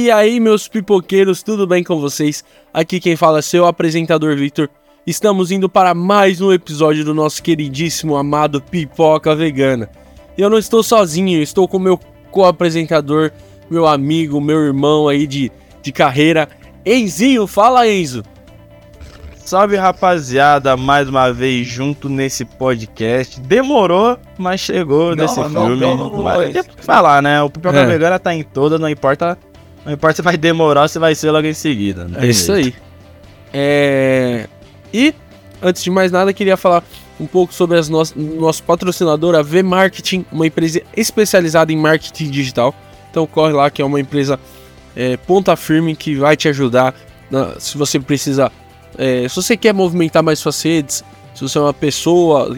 E aí, meus pipoqueiros, tudo bem com vocês? Aqui quem fala é seu apresentador Victor. Estamos indo para mais um episódio do nosso queridíssimo, amado Pipoca Vegana. E eu não estou sozinho, estou com meu co-apresentador, meu amigo, meu irmão aí de, de carreira, Enzinho. Fala, Enzo! Salve rapaziada, mais uma vez junto nesse podcast. Demorou, mas chegou não, nesse não, filme. Não, não, mas falar, né? O Pipoca é. Vegana tá em toda, não importa não importa se vai demorar ou se vai ser logo em seguida. É isso aí. É... E, antes de mais nada, queria falar um pouco sobre as no... nosso patrocinador, a V-Marketing, uma empresa especializada em marketing digital. Então corre lá, que é uma empresa é, ponta firme que vai te ajudar na... se você precisa... É... se você quer movimentar mais suas redes, se você é uma pessoa,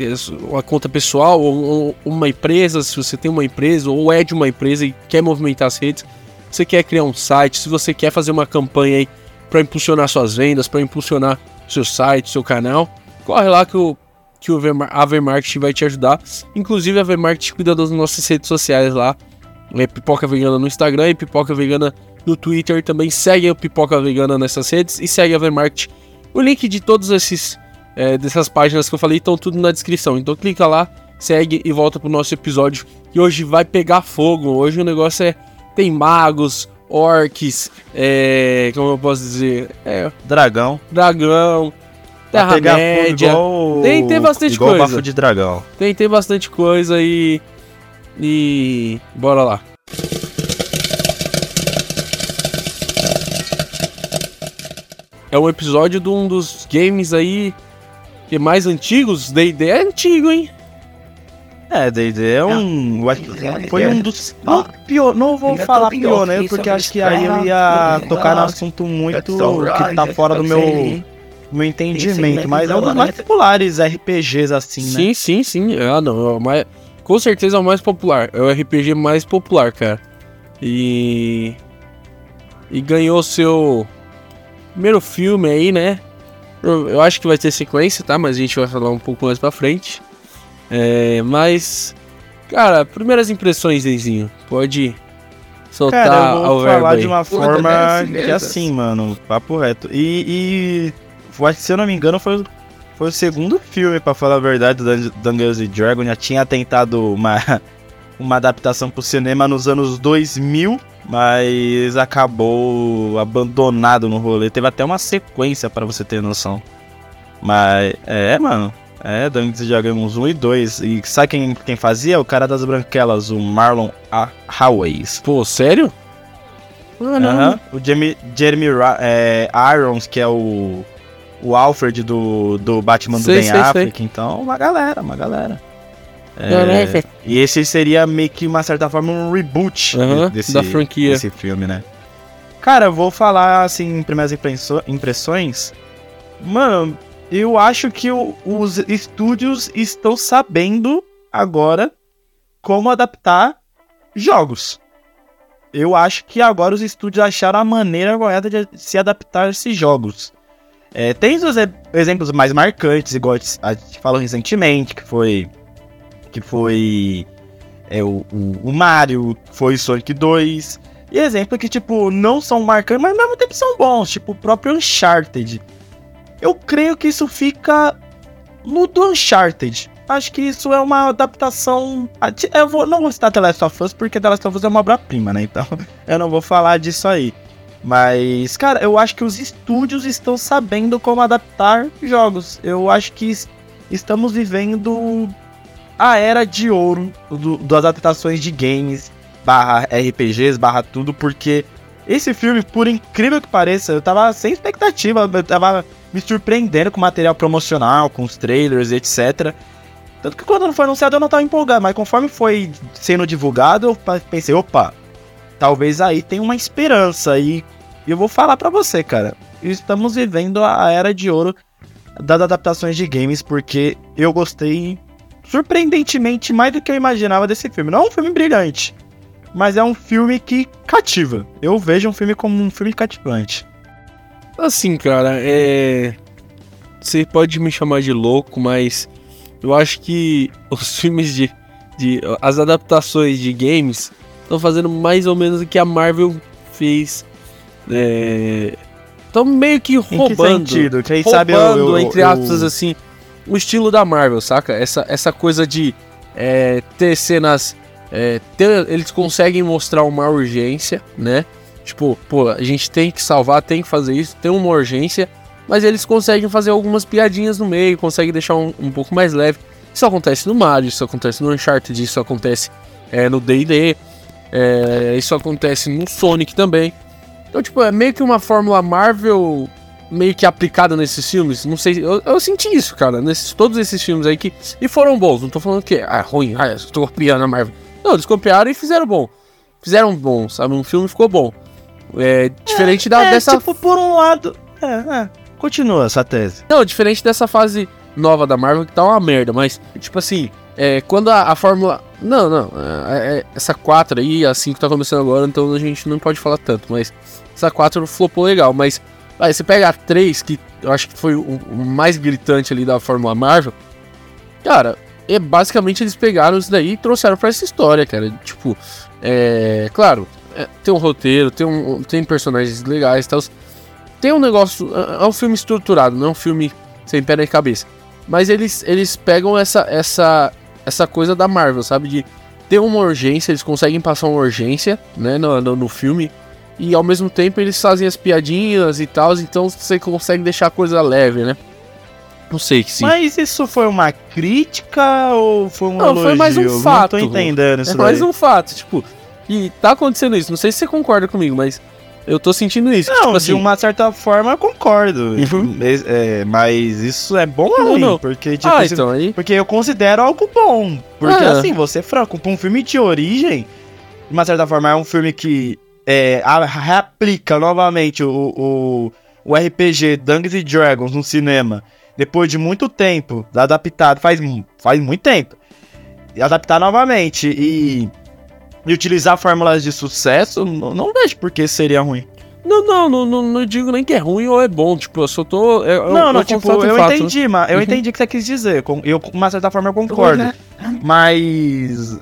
uma conta pessoal ou uma empresa, se você tem uma empresa ou é de uma empresa e quer movimentar as redes, você quer criar um site, se você quer fazer uma campanha aí para impulsionar suas vendas, para impulsionar seu site, seu canal, corre lá que o que o a Vermarket vai te ajudar. Inclusive a Vermarket cuida das nossas redes sociais lá. É Pipoca Vegana no Instagram e Pipoca Vegana no Twitter. Também segue o Pipoca Vegana nessas redes e segue a Vermarket. O link de todos esses é, dessas páginas que eu falei estão tudo na descrição. Então clica lá, segue e volta pro nosso episódio. E hoje vai pegar fogo. Hoje o negócio é tem magos, orcs, é, como eu posso dizer? É, dragão. Dragão. Terra-média. Tem, tem bastante igual coisa. bafo de dragão. Tem, tem bastante coisa e. E. Bora lá. É um episódio de um dos games aí que mais antigos. D&D é antigo, hein? É, D&D é um... Foi um dos... Não, pior, não vou falar pioneiro, porque acho que aí eu ia tocar no assunto muito que tá fora do meu meu entendimento, mas é um dos mais populares RPGs assim, né? Sim, sim, sim. Ah, não, é mais, com certeza é o mais popular. É o RPG mais popular, cara. E e ganhou seu primeiro filme aí, né? Eu, eu acho que vai ter sequência, tá? Mas a gente vai falar um pouco mais pra frente. É, mas, cara, primeiras impressões, Zenzinho. Pode soltar cara, eu vou falar de uma forma que é assim, mano, papo reto. E, e se eu não me engano, foi, foi o segundo filme, para falar a verdade, do Dungeons Dragons. Já tinha tentado uma, uma adaptação pro cinema nos anos 2000, mas acabou abandonado no rolê. Teve até uma sequência para você ter noção. Mas, é, mano. É, Dungeons Dragons 1 e 2. E sabe quem, quem fazia? O cara das branquelas, o Marlon Haways. Pô, sério? Ah, não. O Jeremy, Jeremy é, Irons, que é o, o Alfred do, do Batman do Ben Affleck. Então, uma galera, uma galera. É, e esse seria meio que, uma certa forma, um reboot desse, da franquia. desse filme, né? Cara, eu vou falar, assim, primeiras impressões. Mano, eu acho que o, os estúdios estão sabendo agora como adaptar jogos. Eu acho que agora os estúdios acharam a maneira correta de se adaptar a esses jogos. É, tem os exemplos mais marcantes, igual a gente falou recentemente, que foi. Que foi. É, o, o, o Mario, foi Sonic 2. E exemplos que, tipo, não são marcantes, mas ao mesmo tempo são bons, tipo o próprio Uncharted. Eu creio que isso fica no do Uncharted. Acho que isso é uma adaptação. Eu vou, não vou citar The Last of Us porque The Last of Us é uma obra-prima, né? Então eu não vou falar disso aí. Mas, cara, eu acho que os estúdios estão sabendo como adaptar jogos. Eu acho que estamos vivendo a era de ouro do, das adaptações de games, barra RPGs, barra tudo, porque esse filme, por incrível que pareça, eu tava sem expectativa, eu tava me surpreendendo com material promocional, com os trailers, etc. Tanto que quando não foi anunciado eu não tava empolgado, mas conforme foi sendo divulgado, eu pensei, opa, talvez aí tenha uma esperança. E eu vou falar para você, cara. Estamos vivendo a era de ouro das adaptações de games, porque eu gostei surpreendentemente mais do que eu imaginava desse filme. Não é um filme brilhante, mas é um filme que cativa. Eu vejo um filme como um filme cativante. Assim, cara, é. Você pode me chamar de louco, mas eu acho que os filmes de. de as adaptações de games estão fazendo mais ou menos o que a Marvel fez Estão meio que roubando. Em que sentido? Quem roubando, sabe eu, eu, entre aspas, assim, o estilo da Marvel, saca? Essa, essa coisa de é, ter cenas. É, ter, eles conseguem mostrar uma urgência, né? Tipo, pô, a gente tem que salvar, tem que fazer isso, tem uma urgência, mas eles conseguem fazer algumas piadinhas no meio, conseguem deixar um, um pouco mais leve. Isso acontece no Mario, isso acontece no Uncharted, isso acontece é, no D&D, é, isso acontece no Sonic também. Então, tipo, é meio que uma fórmula Marvel meio que aplicada nesses filmes. Não sei, eu, eu senti isso, cara, nesses todos esses filmes aí que e foram bons. Não tô falando que é ruim, ah, estou copiando a Marvel. Não, eles copiaram e fizeram bom. Fizeram bom, sabe? Um filme ficou bom. É diferente é, da é, dessa. Tipo, por um lado. É, é. Continua essa tese. Não, diferente dessa fase nova da Marvel que tá uma merda, mas, tipo assim, é, quando a, a Fórmula. Não, não. É, é, essa 4 aí, a 5 tá começando agora, então a gente não pode falar tanto, mas essa 4 flopou legal, mas. Aí você pega a 3, que eu acho que foi o, o mais gritante ali da Fórmula Marvel. Cara, é, basicamente eles pegaram isso daí e trouxeram pra essa história, cara. Tipo, é. Claro, é, tem um roteiro, tem, um, tem personagens legais e tal. Tem um negócio. É, é um filme estruturado, não é um filme sem pé nem cabeça. Mas eles, eles pegam essa, essa, essa coisa da Marvel, sabe? De ter uma urgência, eles conseguem passar uma urgência, né, no, no, no filme. E ao mesmo tempo eles fazem as piadinhas e tal, então você consegue deixar a coisa leve, né? Não sei que sim. Mas isso foi uma crítica ou foi um Não, elogio? foi mais um fato. Não tô entendendo isso É mais um fato, tipo, e tá acontecendo isso. Não sei se você concorda comigo, mas eu tô sentindo isso. Não, tipo de assim, uma certa forma eu concordo. Uhum. Mas, é, mas isso é bom ou ruim? não. Porque, tipo, ah, então aí. porque eu considero algo bom. Porque, Ah. assim, você franco, pra um filme de origem, de uma certa forma, é um filme que é, reaplica novamente o, o, o RPG Dungeons and Dragons no cinema. Depois de muito tempo, adaptado, faz, faz muito tempo. E adaptar novamente e, e utilizar fórmulas de sucesso, não, não vejo por que seria ruim. Não, não, não, não, não digo nem que é ruim ou é bom. Tipo, eu só tô. Eu, eu- não, não, eu tipo, eu fato, né? entendi, mas eu Uhum. entendi o que você quis dizer. com- Eu, de uma certa forma, eu concordo. Mas.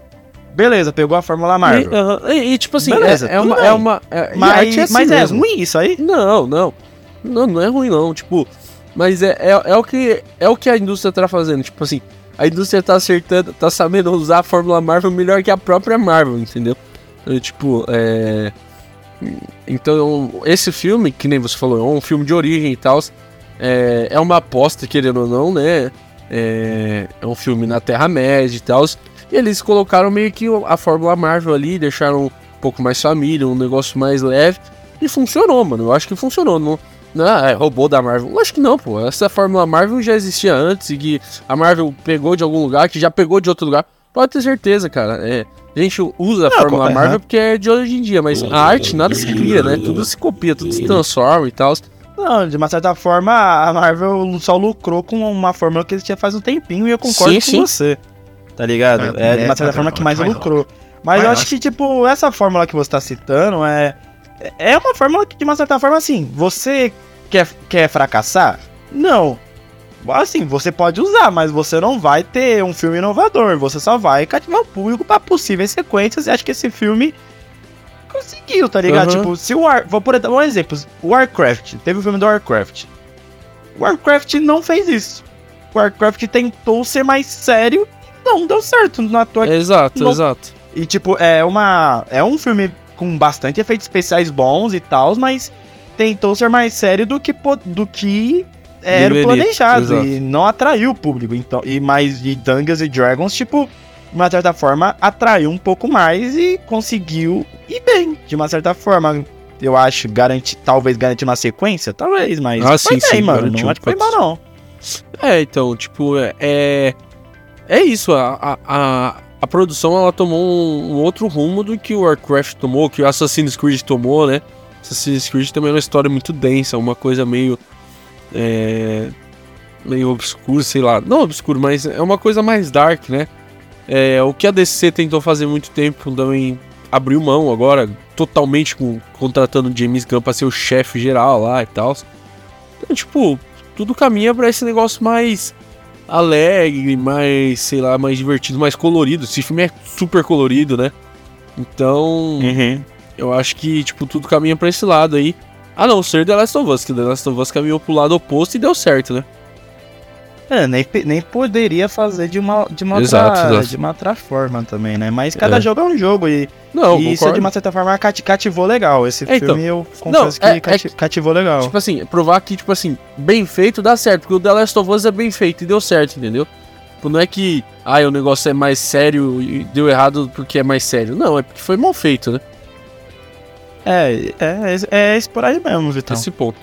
Beleza, pegou a Fórmula Marvel. E, aham, e- e, tipo assim, Beleza, é, é uma, é uma. é- mas é assim mas é ruim isso aí? Não, não. Não, não é ruim, não. Tipo, mas é, é, é o que, é o que a indústria tá fazendo. Tipo assim, a indústria tá acertando, tá sabendo usar a Fórmula Marvel melhor que a própria Marvel, entendeu? Então, tipo, é. Então, esse filme, que nem você falou, é um filme de origem e tal. É, é uma aposta, querendo ou não, né? É, é um filme na Terra-média e tal. E eles colocaram meio que a Fórmula Marvel ali, deixaram um pouco mais família, um negócio mais leve. E funcionou, mano. Eu acho que funcionou. Não, não é robô da Marvel. Eu acho que não, pô. Essa Fórmula Marvel já existia antes e que a Marvel pegou de algum lugar, que já pegou de outro lugar. Pode ter certeza, cara. É, a gente usa a Não, Fórmula co- Marvel porque é de hoje em dia, mas a arte nada se cria, né? Tudo se copia, tudo se transforma e tal. Não, de uma certa forma, a Marvel só lucrou com uma fórmula que existia faz um tempinho e eu concordo Sim, com sim. você. Tá ligado? É, de uma certa forma que mais lucrou. Mas eu acho que, tipo, essa fórmula que você tá citando é. É uma fórmula que, de uma certa forma, assim, você quer, quer fracassar? Não. Assim, você pode usar, mas você não vai ter um filme inovador. Você só vai cativar o público pra possíveis sequências. E acho que esse filme conseguiu, tá ligado? Uhum. Tipo, se o War... Vou por um exemplo. Warcraft. Teve o filme do Warcraft. Warcraft não fez isso. O Warcraft tentou ser mais sério e não deu certo. Na tua... Exato, Não- exato. E, tipo, é uma. É um filme com bastante efeitos especiais bons e tal, mas tentou ser mais sério do que, do que era Deveria, planejado. exato. E não atraiu o público. Então, e mais de Dungeons and Dragons, tipo, de uma certa forma, atraiu um pouco mais e conseguiu ir bem. De uma certa forma. Eu acho, garantir, talvez garantir uma sequência, talvez, mas Ah, foi sim, bem, sim, mano. garantiu, Não acho que foi mal, não. É, então, tipo, é. É, é isso, a, a, a, a produção ela tomou um, um outro rumo do que o Warcraft tomou, que o Assassin's Creed tomou, né? Assassin's Creed também é uma história muito densa, uma coisa meio. É, meio obscura, sei lá. Não obscuro, mas é uma coisa mais dark, né? É, o que a DC tentou fazer muito tempo também abriu mão agora, totalmente com, contratando James Gunn pra ser o chefe geral lá e tal. Então, tipo, tudo caminha pra esse negócio mais alegre, mais, sei lá, mais divertido, mais colorido. Esse filme é super colorido, né? Então, Uhum. eu acho que, tipo, tudo caminha pra esse lado aí. A não ser The Last of Us, que The Last of Us caminhou pro lado oposto e deu certo, né? É, nem, nem poderia fazer de uma, de uma, Exato, outra, exato. de uma outra forma também, né? Mas cada É. jogo é um jogo e, Não, e isso de uma certa forma cati- cativou legal. Esse É, então. filme eu confesso é- que cati- cativou legal. Tipo assim, provar que, tipo assim, bem feito dá certo, porque o The Last of Us é bem feito e deu certo, entendeu? Tipo, não é que, ah, o negócio é mais sério e deu errado porque é mais sério. Não, é porque foi mal feito, né? É, é, é, é isso por aí mesmo, Vitão. Esse ponto.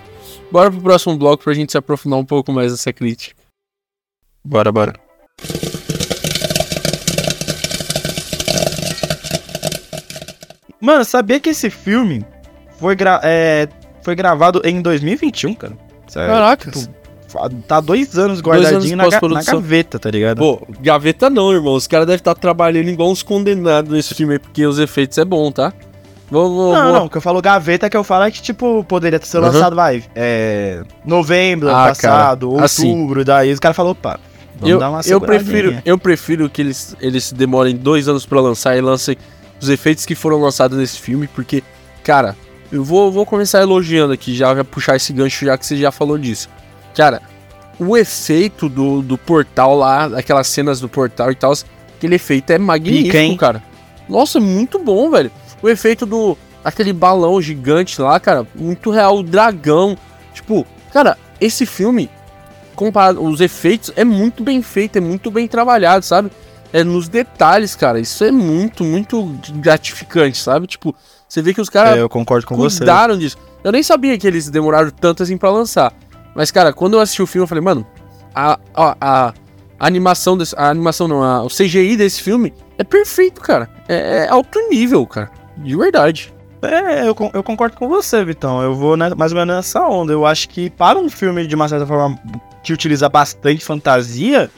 Bora pro próximo bloco pra gente se aprofundar um pouco mais nessa crítica. Bora, bora. Mano, sabia que esse filme foi, gra é, foi gravado em 2021, cara? Sério. Caraca. Fa- Tá dois anos anos guardadinho na, ga- na pós-produção. gaveta, tá ligado? Pô, gaveta não, irmão. Os caras devem estar trabalhando igual uns condenados nesse filme aí, porque os efeitos é bom, tá? Vou, vou, não, vou- não, o que eu falo gaveta que eu falo é que, tipo, poderia ter sido Uhum. lançado, vai, é, novembro, ano Ah, passado, cara, assim. outubro, daí os caras falaram, opa, vamos eu, dar uma eu prefiro, eu prefiro que eles, eles demorem dois anos pra lançar e lancem os efeitos que foram lançados nesse filme, porque, cara, eu vou, vou começar elogiando aqui, já, já puxar esse gancho já que você já falou disso. Cara, o efeito do, do portal lá, aquelas cenas do portal e tal, aquele efeito é magnífico, Pica, cara. Nossa, é muito bom, velho. O efeito do. aquele balão gigante lá, cara, muito real. O dragão. Tipo, cara, esse filme, comparado. Os efeitos é muito bem feito, é muito bem trabalhado, sabe? É nos detalhes, cara. Isso é muito, muito gratificante, sabe? Tipo, você vê que os caras É, eu concordo com você. cuidaram disso. Eu nem sabia que eles demoraram tanto assim pra lançar. Mas, cara, quando eu assisti o filme, eu falei, mano, a, a, a animação desse. A animação não, a- o CGI desse filme é perfeito, cara. É, é alto nível, cara. De verdade. É, eu, eu concordo com você, Vitão. Eu vou né, mais ou menos nessa onda. Eu acho que para um filme, de uma certa forma, que utiliza bastante fantasia,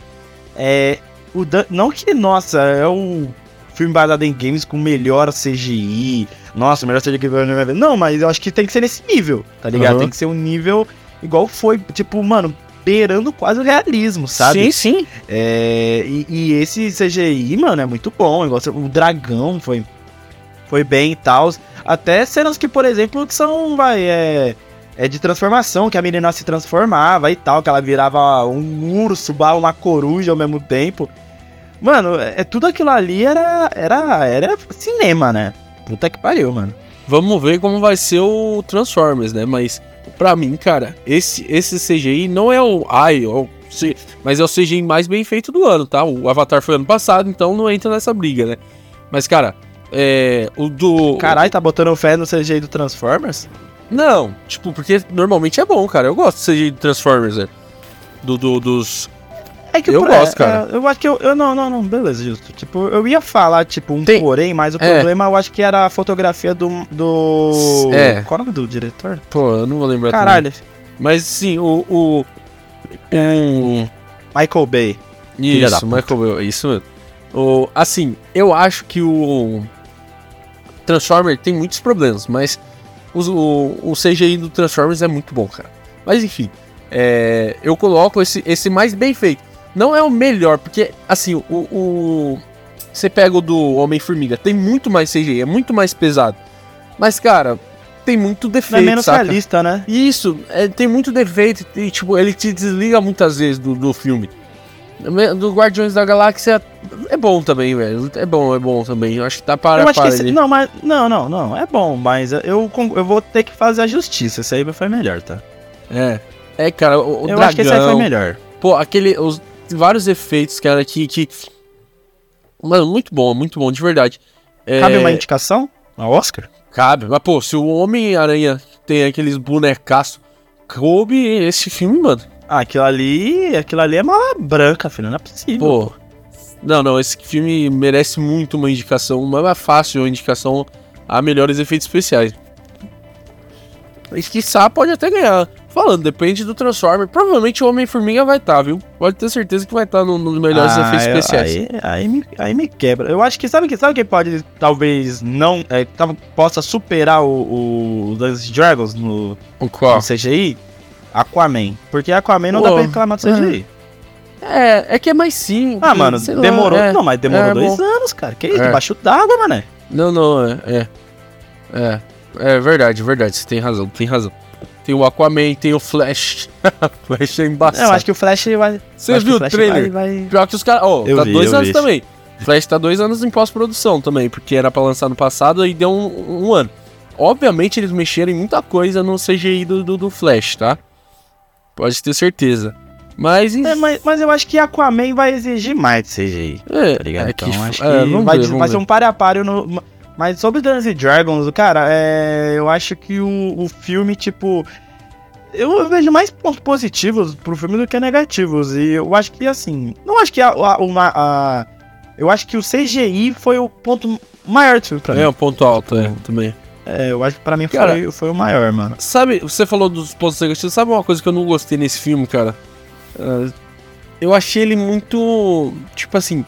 é. O Dan- não que, nossa, é o filme baseado em games com melhor CGI. Nossa, melhor CGI que eu. Não, mas eu acho que tem que ser nesse nível, tá ligado? Aham. Tem que ser um nível igual foi, tipo, mano, beirando quase o realismo, sabe? Sim, sim. É, e, e esse CGI, mano, é muito bom. Igual o dragão foi, foi bem e tal. Até cenas que, por exemplo, que são, vai, é, é de transformação, que a menina se transformava e tal, que ela virava um urso, uma coruja ao mesmo tempo. Mano, é, é tudo aquilo ali era, era, era cinema, né? Puta que pariu, mano. Vamos ver como vai ser o Transformers, né? Mas, pra mim, cara, esse, esse CGI não é o. Ai, é o mas é o CGI mais bem feito do ano, tá? O Avatar foi ano passado, então não entra nessa briga, né? Mas, cara, é. O do. Caralho, tá botando fé no CGI do Transformers? Não, tipo, porque normalmente é bom, cara. Eu gosto do Transformers, né? Do, do- dos. É que Eu é, gosto, cara. é, eu acho que eu, eu. Não, não, não, beleza, justo. Tipo, eu ia falar, tipo, um Tem- porém, mas o é. problema eu acho que era a fotografia do. do... É. Qual é o nome do diretor? Pô, eu não vou lembrar. também. Caralho, Mas sim, o. o, o Michael Bay. Isso. Michael Bay, isso mesmo. O, assim, eu acho que o Transformer tem muitos problemas, mas os- o, o CGI do Transformers é muito bom, cara. Mas enfim, é, eu coloco esse, esse mais bem feito. Não é o melhor, porque assim, o, o- você pega o do Homem-Formiga, tem muito mais CGI, é muito mais pesado. Mas, cara, tem muito Não é defeito, menos saca? realista, né? Isso, é, tem muito defeito e, tipo, ele te desliga muitas vezes do, do filme. Do Guardiões da Galáxia é bom também, velho. É bom, é bom também. Eu acho que tá para eu acho para esse. Não, mas. Não, não, não. É bom, mas eu, eu vou ter que fazer a justiça. Esse aí foi melhor, tá? É. É, cara, o, o eu dragão, acho que esse aí foi melhor. Pô, aquele. Os, vários efeitos, cara, que, que. Mano, muito bom, muito bom, de verdade. É, Cabe uma indicação? A Oscar? Cabe. Mas, pô, se o Homem-Aranha tem aqueles bonecaços, coube esse filme, mano. Ah, aquilo ali. Aquilo ali é mala branca, filho. Não é possível. Pô. Não, não, esse filme merece muito uma indicação, mas é fácil uma indicação a melhores efeitos especiais. E quiçá pode até ganhar. Falando, depende do Transformer. Provavelmente o Homem-Formiga vai estar, viu? Pode ter certeza que vai estar no- nos melhores Ah, efeitos eu- especiais. Aí, aí, me, aí me quebra. Eu acho que sabe que sabe quem pode talvez não é, possa superar o, o Dungeons Dragons no, O qual? no CGI? Aquaman. Porque Aquaman não dá pra reclamar do CGI. É, é que é mais simples. Ah, mano, sei lá, demorou. é. não, mas demorou é dois bom. anos, cara. Que isso? É. Debaixo d'água, mané. Não, não, é. É, é, é verdade, verdade. Você tem razão, tem razão. Tem o Aquaman, tem o Flash. Flash é embaçado. Eu acho que o Flash vai. Você viu o Flash trailer? Vai, vai... Pior que os caras. Ó, Eu tá vi, dois anos vi. também. Flash tá dois anos em pós-produção também, porque era pra lançar no passado e deu um, um ano. Obviamente eles mexeram em muita coisa no CGI do, do, do Flash, tá? Pode ter certeza. Mas. É, mas, mas eu acho que Aquaman vai exigir mais de CGI. É, Tá ligado? é que, então acho que é, vai, ver, vai ser um a páreo no. Mas sobre Dungeons Dragons, cara, é, eu acho que o, o filme, tipo. Eu, vejo mais pontos positivos pro filme do que negativos. E eu acho que, assim. Não acho que a. a, uma- a- eu acho que o CGI foi o ponto maior do filme pra mim. É um ponto alto, é, também. É, eu acho que pra mim Cara, foi, foi o maior, mano. Sabe, você falou dos pontos negativos, sabe uma coisa que eu não gostei nesse filme, cara? Ah, eu achei ele muito. Tipo assim.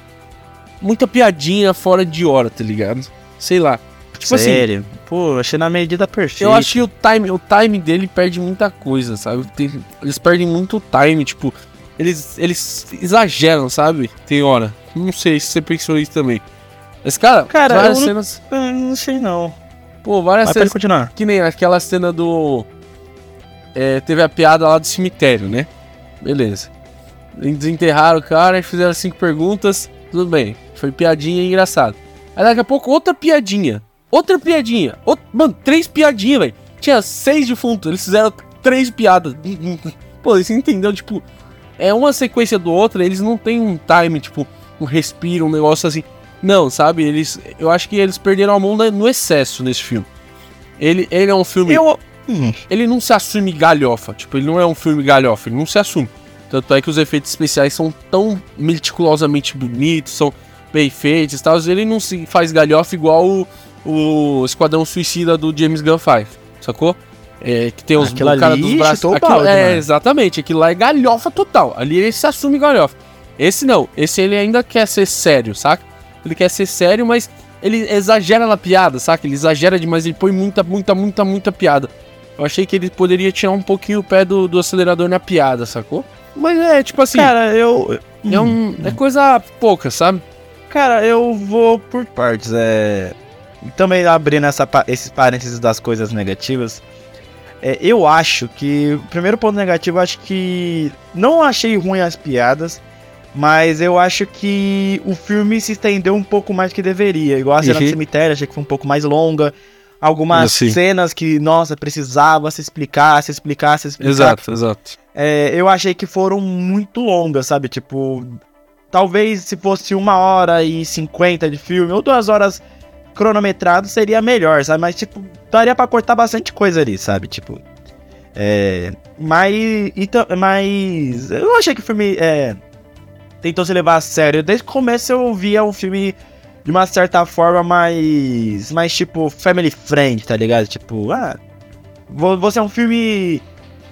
Muita piadinha fora de hora, tá ligado? Sei lá. Tipo assim, Sério? Pô, achei na medida perfeita. Eu que o time, o time dele perde muita coisa, sabe? Tem- eles perdem muito time, tipo, eles, eles exageram, sabe? Tem hora. Não sei se você pensou isso também. Mas, cara, Cara, várias eu não- cenas. Eu não sei não. Pô, várias Mas cenas. continuar. Que nem aquela cena do. é, teve a piada lá do cemitério, né? Beleza. Eles Desenterraram o cara e fizeram cinco perguntas. Tudo bem. Foi piadinha e engraçado. Aí daqui a pouco outra piadinha. Outra piadinha. Mano, três piadinhas, velho. Tinha seis defuntos. Eles fizeram três piadas. Pô, você entendeu? Tipo, é uma sequência do outra. Eles não tem um time, tipo, um respiro, um negócio assim. Não, sabe? Eles. Eu acho que eles perderam a mão no excesso nesse filme. Ele, ele é um filme Eu. Ele não se assume galhofa. Tipo, ele não é um filme galhofa, ele não se assume. Tanto é que os efeitos especiais são tão meticulosamente bonitos, são bem feitos e tal. Ele não se faz galhofa igual o, o Esquadrão Suicida do James Gunn faz, sacou? É, que tem os Aquilo o cara dos braços. aquilo- balde, é, mano. exatamente. Aquilo lá é galhofa total. Ali ele se assume galhofa. Esse não. Esse ele ainda quer ser sério, saca? Ele quer ser sério, mas ele exagera na piada, saca? Ele exagera demais, ele põe muita, muita, muita, muita piada. Eu achei que ele poderia tirar um pouquinho o pé do, do acelerador na piada, sacou? Mas é, tipo assim, Cara, eu. é, um, é coisa pouca, sabe? Cara, eu vou por partes. É. Também abrindo essa, esses parênteses das coisas negativas. é, eu acho que. O primeiro ponto negativo, eu acho que. Não achei ruim as piadas. Mas eu acho que o filme se estendeu um pouco mais do que deveria. Igual a cena do Uhum. cemitério, achei que foi um pouco mais longa. Algumas Sim. cenas que, nossa, precisava se explicar, se explicar, se explicar. Exato, exato. É, eu achei que foram muito longas, sabe? Tipo, talvez se fosse uma hora e cinquenta de filme, ou duas horas cronometrado, seria melhor, sabe? Mas, tipo, daria pra cortar bastante coisa ali, sabe? Tipo, é. Mas. e ta- mas. Eu achei que o filme. É, tentou se levar a sério. Desde o começo eu via o filme de uma certa forma mais. mais, tipo, family friend, tá ligado? Tipo, ah. vo- Você é um filme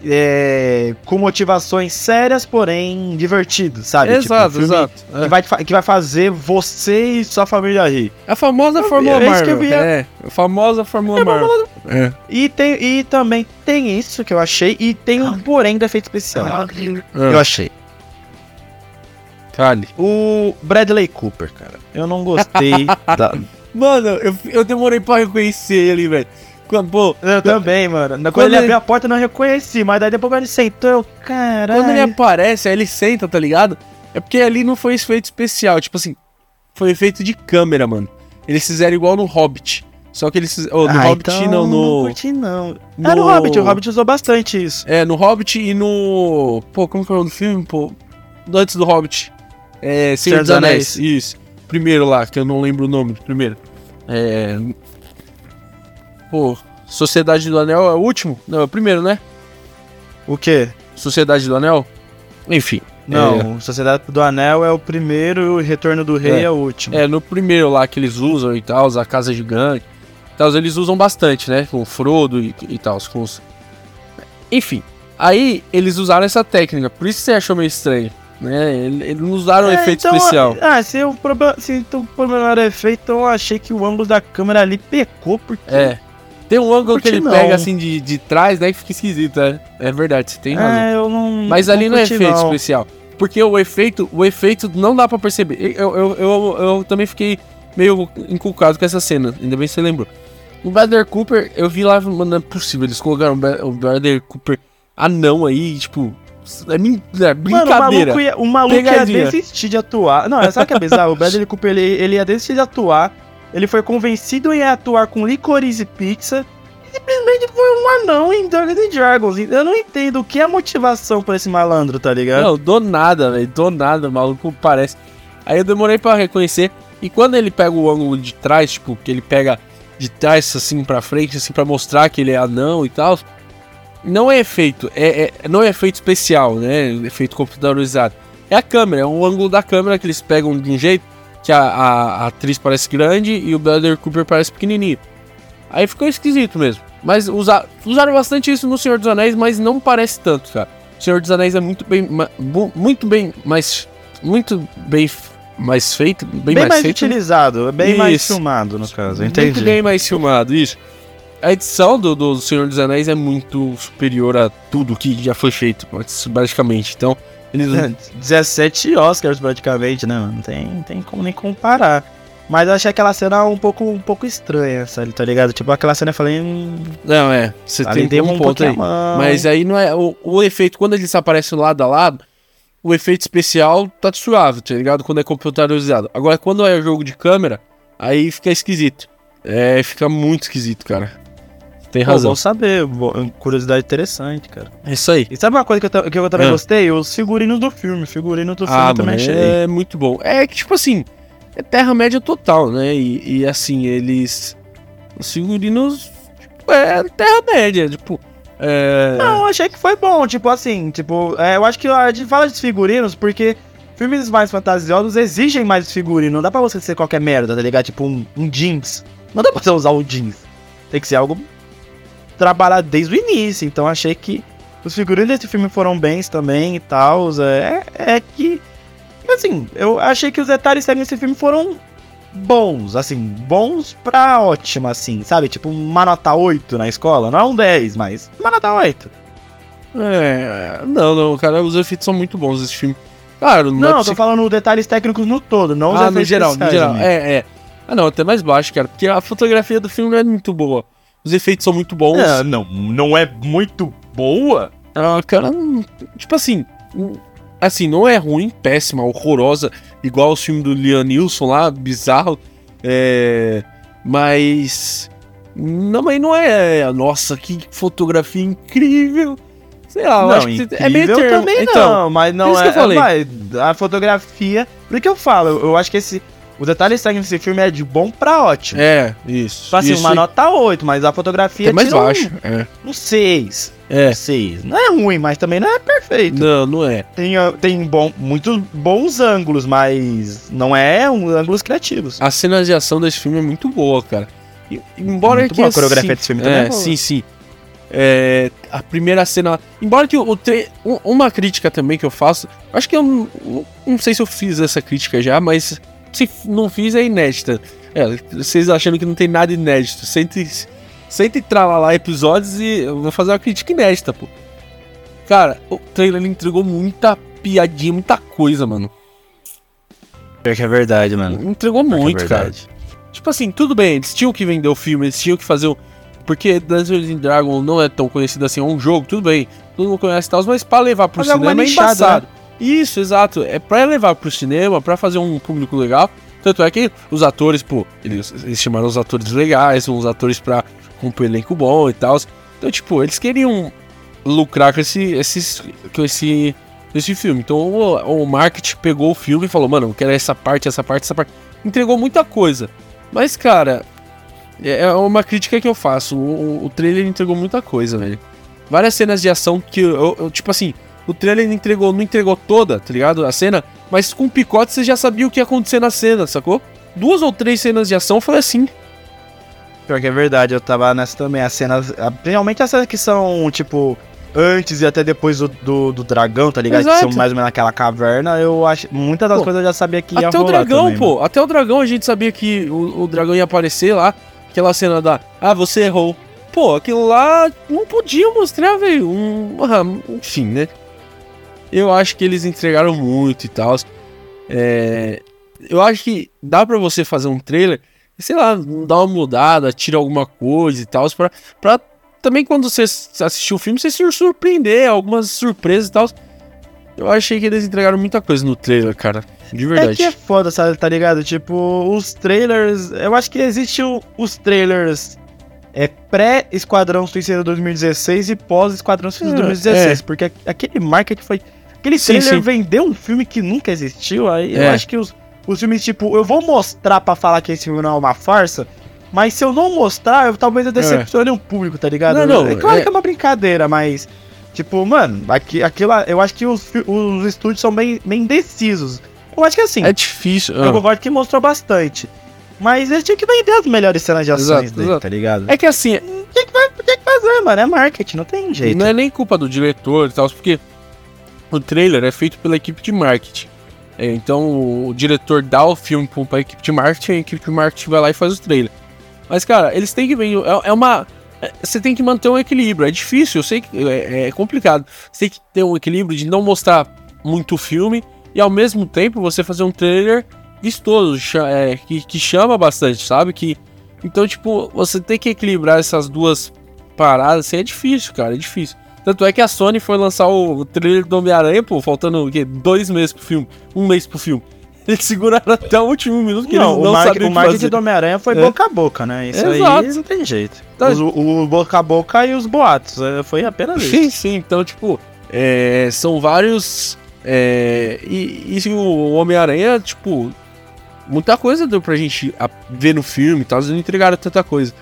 é, com motivações sérias, porém divertido, sabe? Tipo, um exato, filme exato. Que, É. vai, que vai fazer você e sua família rir. A famosa Eu- Fórmula é isso que eu Marvel. via. É, a famosa Fórmula Marvel. É. E, tem, e também tem isso que eu achei, e tem um porém do efeito especial. Eu É. achei. Cali. O Bradley Cooper, cara. Eu não gostei da. Mano, eu, eu demorei pra reconhecer ele, velho. Quando, pô, Eu também, mano. Quando, Quando ele ele- abriu a porta, eu não reconheci, mas daí depois ele sentou, eu. Caralho. quando ele aparece, aí ele senta, tá ligado? É porque ali não foi efeito especial, tipo assim, foi efeito de câmera, mano. Eles fizeram igual no Hobbit. Só que eles fizeram. Oh, no Ah, Hobbit então não, no. Não curti, não. no- Ah, no Hobbit. O Hobbit usou bastante isso. É, no Hobbit e no. Pô, como que é o nome do filme, pô? Antes do Hobbit. É, Senhor dos Anéis. Isso. Primeiro lá, que eu não lembro o nome do primeiro. É. Pô, Sociedade do Anel é o último? Não, é o primeiro, né? O quê? Sociedade do Anel? Enfim. Não, Sociedade do Anel é o primeiro e o Retorno do Rei É. é, o último. É, no primeiro lá que eles usam e tal, a Casa Gigante. e Tal, eles usam bastante, né? Com o Frodo e, e tal. Com os... Enfim. Aí eles usaram essa técnica, por isso que você achou meio estranho. Né? Eles não usaram É, efeito então, especial. Ah, se o problema, se o problema era efeito, então eu achei que o ângulo da câmera ali pecou, porque. É. Tem um ângulo que ele não. pega assim de, de trás, né? Que fica esquisito, é. É verdade, você tem razão. É, eu não. Mas ali não, é efeito não. especial. Porque o efeito, o efeito não dá pra perceber. Eu, eu, eu, eu também fiquei meio inculcado com essa cena, ainda bem que você lembrou. O Bradley Cooper, eu vi lá, mano, não é possível. Eles colocaram o Bradley Cooper anão aí, tipo. É, min- é Mano, o brincadeira. maluco ia, o maluco ia desistir de atuar. Não, sabe o que é bizarro? O Bradley Cooper, ele, ele ia desistir de atuar. Ele foi convencido em atuar com licorice pizza. E simplesmente foi um anão em Dungeons and Dragons. Eu não entendo o que é a motivação pra esse malandro, tá ligado? Não, do nada, velho. Do nada, o maluco parece. Aí eu demorei pra reconhecer. E quando ele pega o ângulo de trás, tipo, que ele pega de trás assim pra frente, assim, pra mostrar que ele é anão e tal. Não é efeito, é, é- não é efeito especial, né? Efeito computadorizado. É a câmera, é um ângulo da câmera que eles pegam de um jeito que a, a- a atriz parece grande e o Bradley Cooper parece pequenininho. Aí ficou esquisito mesmo. Mas usa, usaram bastante isso no Senhor dos Anéis, mas não parece tanto, cara. O Senhor dos Anéis é muito bem, muito bem, mais, muito bem, mais feito, bem, bem, mais, mais, feito. utilizado, bem mais Isso. filmado, no caso. Entendi. Muito bem mais filmado, isso. A edição do, do Senhor dos Anéis é muito superior a tudo que já foi feito, basicamente. Então, eles. 17 Oscars praticamente, né, mano? Não tem, não tem como nem comparar. Mas eu achei aquela cena um pouco, um pouco estranha, sabe? Tá ligado? Tipo, aquela cena eu falei. Hum, Não, é. Você ali tem deu um ponto aí. Mas aí não é. O, o efeito, quando eles aparecem lado a lado, o efeito especial tá suave, tá ligado? Quando é computadorizado. Agora, quando é jogo de câmera, aí fica esquisito. É, fica muito esquisito, cara. Tem Pô, razão. bom saber, bo- curiosidade interessante, cara. É isso aí. E sabe uma coisa que eu, que eu também Ah. gostei? Os figurinos do filme. Figurinos do filme Ah, também mano, achei. é muito bom. É que, tipo assim, é Terra-média total, né? E, e, assim, eles. Os figurinos. Tipo, é Terra-média. Tipo. É. Não, achei que foi bom, tipo assim, tipo, é, eu acho que a gente fala de figurinos porque filmes mais fantasiosos exigem mais figurino, não dá pra você ser qualquer merda, tá ligado? Tipo um, um jeans, não dá pra você usar um jeans, tem que ser algo trabalhado desde o início, então achei que os figurinos desse filme foram bens também e tal, é, é que, assim, eu achei que os detalhes técnicos desse filme foram bons, assim, bons pra ótima, assim, sabe? Tipo uma nota 8 na escola, não é um 10, mas uma nota 8. É. Não, não, cara, os efeitos são muito bons desse filme. Claro, não, Não, é eu pra tô falando detalhes técnicos no todo, não os Ah, no efeitos geral, no geral. né? É, é. Ah, não, até mais baixo, cara. Porque a fotografia do filme não é muito boa. Os efeitos são muito bons. É, não, não é muito boa. Ah, cara, tipo assim. Assim, não é ruim, péssima, horrorosa, igual o filme do Liam Neeson lá, bizarro. É. Mas. Não, mas não é. Nossa, que fotografia incrível. Sei lá, não, acho que é meio termo. também então, não, mas não isso é, que eu falei. mas a fotografia, por que eu falo, eu acho que esse os detalhes técnicos desse filme é de bom pra ótimo. É, isso. Tipo assim, isso uma nota 8, mas a fotografia é mais tira um- baixo. É. um 6. É. Um 6. Não é ruim, mas também não é perfeito. Não, não é. Tem, tem bom, muitos bons ângulos, mas não é um, ângulos criativos. A cena de ação desse filme é muito boa, cara. E- embora Muito que boa, a coreografia assim, desse filme também é, é boa. sim, sim. É, a primeira cena, embora que o, o tre- um- uma crítica também que eu faço, acho que eu não, não sei se eu fiz essa crítica já, mas se não fiz é inédita. É, vocês achando que não tem nada inédito, sente sente lá episódios e eu vou fazer uma crítica inédita, pô. Cara, o trailer ele entregou muita piadinha, muita coisa, mano. Pior que é verdade, mano. Entregou Pior é muito, cara. verdade. Tipo assim, tudo bem, eles tinham que vender o filme, eles tinham que fazer o. Porque Dungeons and Dragons não é tão conhecido assim, é um jogo, tudo bem. Todo mundo conhece e tal, mas pra levar pro Fazer alguma cinema é nichada, embaçado. Isso, exato. É pra levar pro cinema, pra fazer um público legal. Tanto é que os atores, pô, eles, eles chamaram os atores legais, uns atores pra compor elenco bom e tal. Então, tipo, eles queriam lucrar com esse, esses, com esse, esse filme. Então o, o marketing pegou o filme e falou, mano, eu quero essa parte, essa parte, essa parte. Entregou muita coisa. Mas, cara, é é uma crítica que eu faço. O, o- o trailer entregou muita coisa, velho. Várias cenas de ação que eu, eu- tipo assim, o trailer entregou, não entregou toda, tá ligado? A cena, mas com o picote você já sabia o que ia acontecer na cena, sacou? Duas ou três cenas de ação foi assim. Pior que é verdade, eu tava nessa também. As cenas. Principalmente as cenas que são, tipo, antes e até depois do, do, do dragão, tá ligado? Que Exato. são mais ou menos naquela caverna. Eu acho. Muitas das Pô, coisas eu já sabia que ia Até o rolar dragão, também, pô. Até o dragão a gente sabia que o, o dragão ia aparecer lá. Aquela cena da. Ah, você errou. Pô, aquilo lá não podia mostrar, velho. Um, ah, enfim, né? Eu acho que eles entregaram muito e tal. É, eu acho que dá pra você fazer um trailer sei lá, dar uma mudada, tira alguma coisa e tal, pra, pra também quando você assistir o filme, você se surpreender, algumas surpresas e tal. Eu achei que eles entregaram muita coisa no trailer, cara. De verdade. É que é foda, sabe, tá ligado? Tipo, os trailers. Eu acho que existe o, os trailers é pré-Esquadrão Suicida 2016 e pós-Esquadrão Suicida é, 2016. É. Porque aquele marketing foi. Aquele sim, trailer sim. vendeu um filme que nunca existiu. Aí é. eu acho que os, os filmes, tipo, eu vou mostrar para falar que esse filme não é uma farsa. Mas se eu não mostrar, eu, talvez eu decepcione é. um público, tá ligado? Não, não, é claro é... que é uma brincadeira, mas. Tipo, mano, aqui, aquilo, eu acho que os, os estúdios são bem, bem indecisos. Eu acho que assim. É difícil. Eu ah. concordo que mostrou bastante. Mas eles tinham que vender as melhores cenas de ações exato, dele, exato. tá ligado? É que assim. Tem que, tem que fazer, mano. É marketing, não tem jeito. Não é nem culpa do diretor e tal, porque o trailer é feito pela equipe de marketing. É, então o diretor dá o filme pra equipe de marketing, a equipe de marketing vai lá e faz o trailer. Mas, cara, eles têm que ver. É, é uma. É, você tem que manter um equilíbrio. É difícil, eu sei que é, complicado. Você tem que ter um equilíbrio de não mostrar muito filme e ao mesmo tempo você fazer um trailer vistoso, que, que chama bastante, sabe? Que, então, tipo, você tem que equilibrar essas duas paradas. Assim, é difícil, cara, é difícil. Tanto é que a Sony foi lançar o trailer do Homem-Aranha, pô, faltando o quê? Dois meses pro filme. Um mês pro filme. Eles seguraram até o último minuto que não, eles não o sabiam o, o marketing do Homem-Aranha foi é. boca a boca, né? Isso Exato. aí não tem jeito. Então, os, o, o, boca a boca e os boatos, é, foi apenas isso. Sim, sim. Então, tipo, é, são vários... É, e, e o Homem-Aranha, tipo, muita coisa deu pra gente ver no filme e tal, eles não entregaram tanta coisa.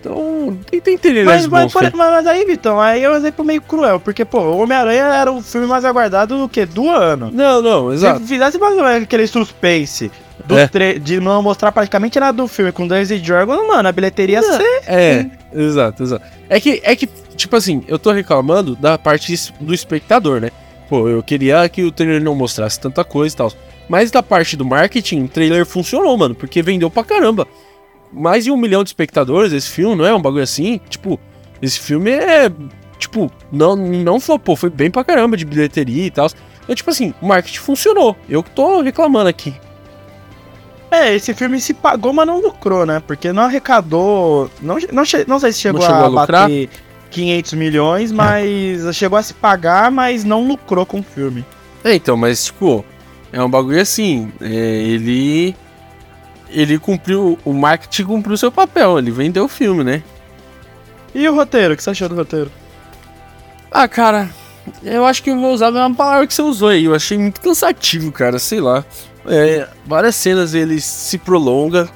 Então, tenta entender mas, mas, mas, aí, Vitão, aí é um exemplo meio cruel, porque, pô, o Homem-Aranha era o filme mais aguardado do que? Do ano. Não, não, exato. Se fizesse mais aquele suspense é. de não mostrar praticamente nada do filme com Dungeons e Dragons, mano, a bilheteria não, ser... É, exato, exato. É que, é que, tipo assim, eu tô reclamando da parte do espectador, né? Pô, eu queria que o trailer não mostrasse tanta coisa e tal. Mas da parte do marketing, o trailer funcionou, mano, porque vendeu pra caramba mais de um milhão de espectadores esse filme, não é um bagulho assim? Tipo, esse filme é. Tipo, não, não flopou, foi bem pra caramba de bilheteria e tal. Então, tipo assim, o marketing funcionou. Eu que tô reclamando aqui. É, esse filme se pagou, mas não lucrou, né? Porque não arrecadou. Não, não, não sei se chegou, chegou a, a bater 500 milhões, mas é. chegou a se pagar, mas não lucrou com o filme. É, então, mas tipo, é um bagulho assim. É, ele ele cumpriu, o marketing cumpriu seu papel, ele vendeu o filme, né? E o roteiro, o que você achou do roteiro? Ah, cara, eu acho que eu vou usar a mesma palavra que você usou aí. Eu achei muito cansativo, cara, sei lá. É, várias cenas eles se prolongam,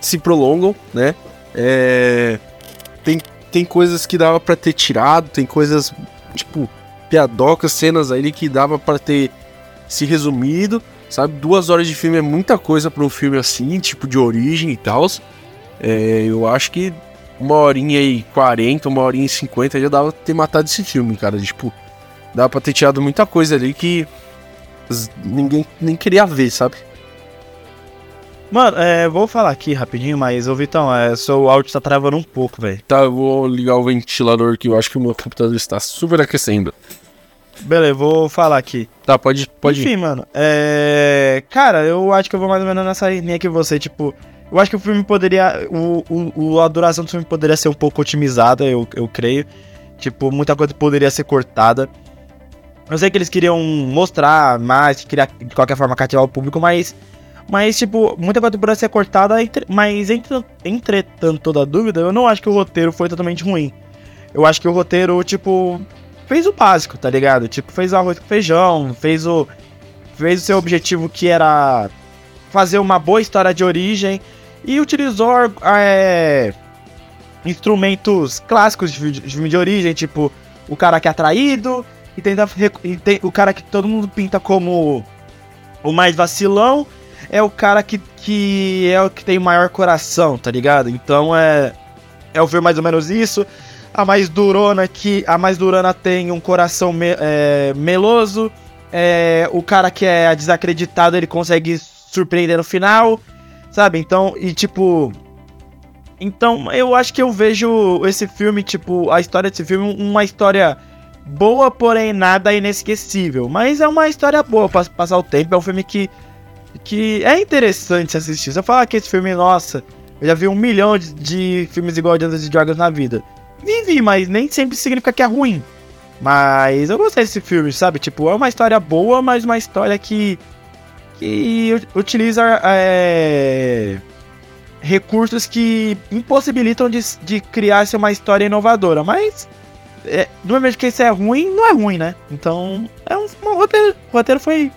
se prolongam, né? É, tem, tem coisas que dava para ter tirado, tem coisas tipo piadocas, cenas aí que dava para ter se resumido sabe? Duas horas de filme é muita coisa para um filme assim, tipo de origem e tal. É, eu acho que uma horinha e 40, uma horinha e 50 já dava pra ter matado esse filme, cara. Tipo, dava pra ter tirado muita coisa ali que ninguém nem queria ver, sabe? Mano, é, vou falar aqui rapidinho, mas, ô Vitão, é, seu áudio tá travando um pouco, velho. Tá, eu vou ligar o ventilador que eu acho que o meu computador está super aquecendo. Beleza, vou falar aqui. Tá, pode, pode Enfim, ir. mano. É. Cara, eu acho que eu vou mais ou menos nessa linha que você, tipo. Eu acho que o filme poderia. O, o, a duração do filme poderia ser um pouco otimizada, eu, eu creio. Tipo, muita coisa poderia ser cortada. Eu sei que eles queriam mostrar mais, queria de qualquer forma cativar o público, mas. Mas, tipo, muita coisa poderia ser cortada, entre, mas entre, entretanto, toda dúvida, eu não acho que o roteiro foi totalmente ruim. Eu acho que o roteiro, tipo, fez o básico, tá ligado? Tipo, fez arroz com feijão, fez o. Fez o seu objetivo que era fazer uma boa história de origem e utilizou é, instrumentos clássicos de, filme de origem, tipo o cara que é atraído e, tenta, e tem, o cara que todo mundo pinta como o mais vacilão é o cara que, que é o que tem maior coração, tá ligado? Então é é o ver mais ou menos isso. A mais durona que a mais durana tem um coração me, é, meloso. É, o cara que é desacreditado ele consegue surpreender no final, sabe? Então, e tipo. Então, eu acho que eu vejo esse filme, tipo, a história desse filme, uma história boa, porém nada inesquecível. Mas é uma história boa para passar o tempo. É um filme que que é interessante assistir. Se eu falar que esse filme, nossa, eu já vi um milhão de, de filmes igual a Dungeons Dragons na vida. Vivi, mas nem sempre significa que é ruim. Mas eu gostei desse filme, sabe? Tipo, é uma história boa, mas uma história que. que utiliza é, recursos que impossibilitam de, de criar uma história inovadora. Mas. É, do mesmo jeito que isso é ruim, não é ruim, né? Então, é um, um roteiro, o roteiro foi,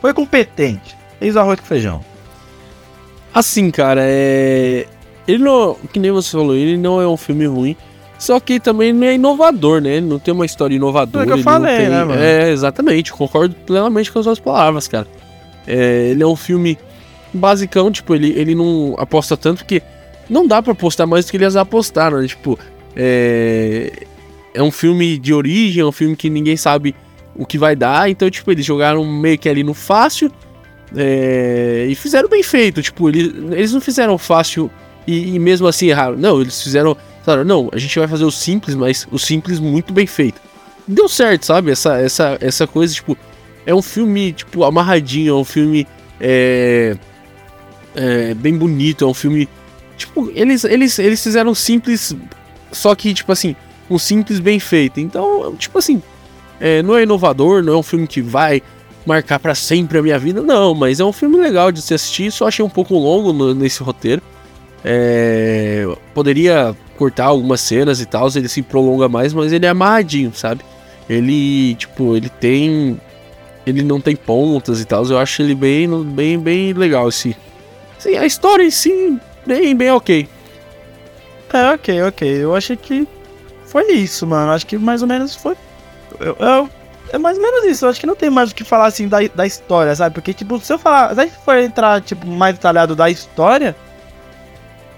foi competente. Eis o arroz com feijão. Assim, cara, é. Ele não. Que nem você falou, ele não é um filme ruim. Só que também não é inovador, né? Ele não tem uma história inovadora. É que eu falei, tem... né, mano? É, exatamente. Concordo plenamente com as suas palavras, cara. É, ele é um filme basicão, tipo, ele, ele não aposta tanto que não dá para apostar mais do que eles apostaram, né? Tipo, é... é um filme de origem, é um filme que ninguém sabe o que vai dar, então, tipo, eles jogaram meio que ali no fácil é... e fizeram bem feito, tipo, eles, eles não fizeram fácil e, e mesmo assim erraram, não, eles fizeram Claro, não, a gente vai fazer o simples, mas o simples muito bem feito. Deu certo, sabe? Essa, essa, essa coisa, tipo, é um filme, tipo, amarradinho, é um filme é, é, bem bonito, é um filme. Tipo, eles, eles, eles fizeram simples, só que, tipo assim, um simples bem feito. Então, tipo assim, é, não é inovador, não é um filme que vai marcar para sempre a minha vida, não, mas é um filme legal de se assistir. Só achei um pouco longo no, nesse roteiro. É, poderia cortar algumas cenas e tal, ele se prolonga mais, mas ele é amarradinho, sabe? Ele, tipo, ele tem. Ele não tem pontas e tal, eu acho ele bem, bem, bem legal esse. Sim, a história em si, bem, bem ok. É, ok, ok. Eu achei que foi isso, mano. Acho que mais ou menos foi. Eu, eu, é mais ou menos isso. Eu acho que não tem mais o que falar assim da, da história, sabe? Porque, tipo, se eu falar. Se a gente for entrar, tipo, mais detalhado da história,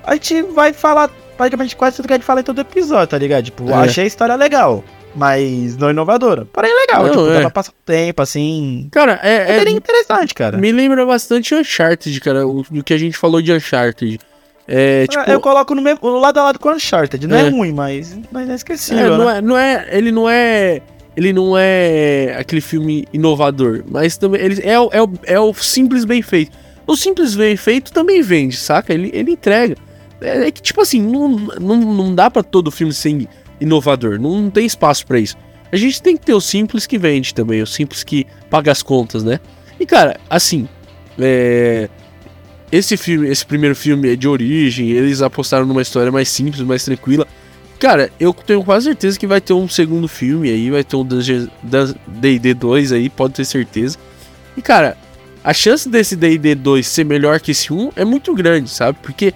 a gente vai falar praticamente quase tudo que a gente fala em todo episódio, tá ligado? Tipo, é. achei a história legal, mas não inovadora. Porém, legal, não, tipo, é. dá pra passar tempo, assim. Cara, é. É, é interessante, cara. Me lembra bastante Uncharted, cara, o, o que a gente falou de Uncharted. É, tipo, eu coloco no, mesmo, lado a lado com Uncharted. Não é, é ruim, mas, mas é esquecível. É, não, né? é, não é. Ele não é. Ele não é aquele filme inovador, mas também ele é, é, o, é o simples bem feito. O simples bem feito também vende, saca? Ele, ele entrega. É, que, tipo assim, não, não, não dá para todo filme ser inovador. Não, não tem espaço para isso. A gente tem que ter o simples que vende também, o simples que paga as contas, né? E, cara, assim, é... esse filme, esse primeiro filme é de origem, eles apostaram numa história mais simples, mais tranquila. Cara, eu tenho quase certeza que vai ter um segundo filme aí, vai ter um D&D 2 aí, pode ter certeza. E, cara, a chance desse D&D 2 ser melhor que esse 1 é muito grande, sabe? Porque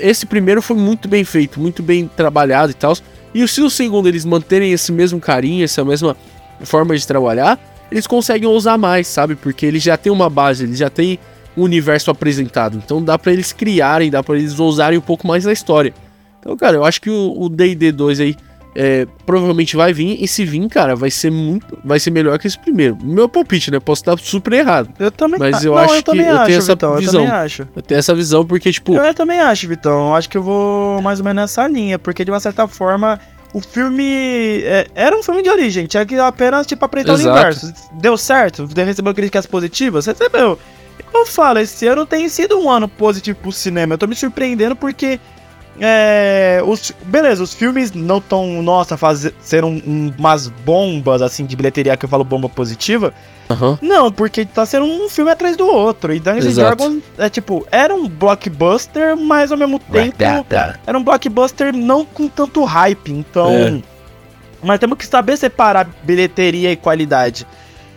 esse primeiro foi muito bem feito, muito bem trabalhado e tal. E se o segundo eles manterem esse mesmo carinho, essa mesma forma de trabalhar, eles conseguem ousar mais, sabe? Porque eles já têm uma base, eles já têm um universo apresentado. Então dá para eles criarem, dá para eles ousarem um pouco mais na história. Então, cara, eu acho que o D&D 2 aí é, provavelmente vai vir, e se vir, cara, vai ser muito. Vai ser melhor que esse primeiro. Meu palpite, né? Posso estar super errado. Eu também Mas eu não, acho eu que eu tenho essa Vitão, visão. Eu também acho. Eu tenho essa visão porque, tipo. Eu, eu também acho, Vitão. Eu acho que eu vou mais ou menos nessa linha, porque de uma certa forma. O filme é, era um filme de origem, tinha que apenas tipo apresentar o universo. Deu certo? Recebeu críticas positivas? Recebeu. Eu falo, esse ano tem sido um ano positivo pro cinema. Eu tô me surpreendendo porque é, os, beleza, os filmes não tão, nossa, fazer, ser um, umas bombas, assim, de bilheteria, que eu falo bomba positiva. Uhum. Não, porque tá sendo um filme atrás do outro. E Dungeons Dragons, é tipo, era um blockbuster, mas ao mesmo tempo era um blockbuster não com tanto hype. Então, é. mas temos que saber separar bilheteria e qualidade.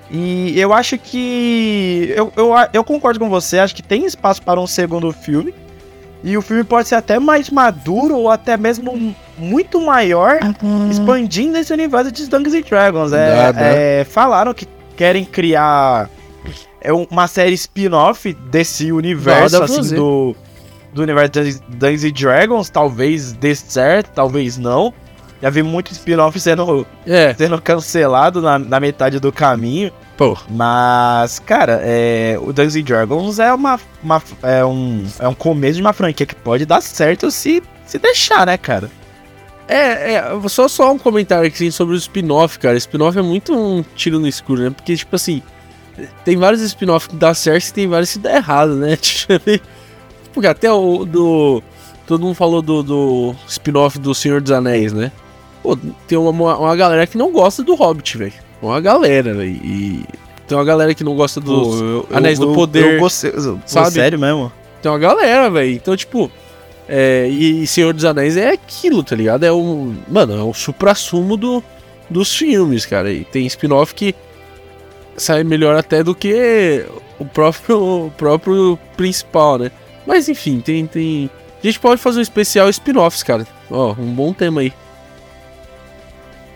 E eu acho que. Eu, eu, eu concordo com você, acho que tem espaço para um segundo filme. E o filme pode ser até mais maduro ou até mesmo muito maior, uhum. expandindo esse universo de Dungeons Dragons. É, dá, é, falaram que querem criar é uma série spin-off desse universo, dá, assim, do, do universo de Dungeons Dragons. Talvez dê certo, talvez não. Já vi muito spin-off sendo, é. sendo cancelado na, na metade do caminho. Pô. Mas, cara, é, o Dungeons Dragons é, uma, uma, é, um, é um começo de uma franquia que pode dar certo se, se deixar, né, cara? É, é, só, só um comentário aqui sobre o spin-off, cara. Spin-off é muito um tiro no escuro, né? Porque, tipo assim, tem vários spin-offs que dá certo e tem vários que dá errado, né? Porque até o do. Todo mundo falou do, do spin-off do Senhor dos Anéis, né? Pô, tem uma, uma galera que não gosta do Hobbit, velho. Uma galera, velho. E tem uma galera que não gosta dos Anéis do Poder. Eu gostei, sabe? Sério mesmo? Tem uma galera, velho. Então, tipo. É, e Senhor dos Anéis é aquilo, tá ligado? É o. Mano, é o supra-sumo do, dos filmes, cara. E tem spin-off que sai melhor até do que o próprio, o próprio principal, né? Mas enfim, tem, tem. A gente pode fazer um especial spin-offs, cara. Ó, um bom tema aí.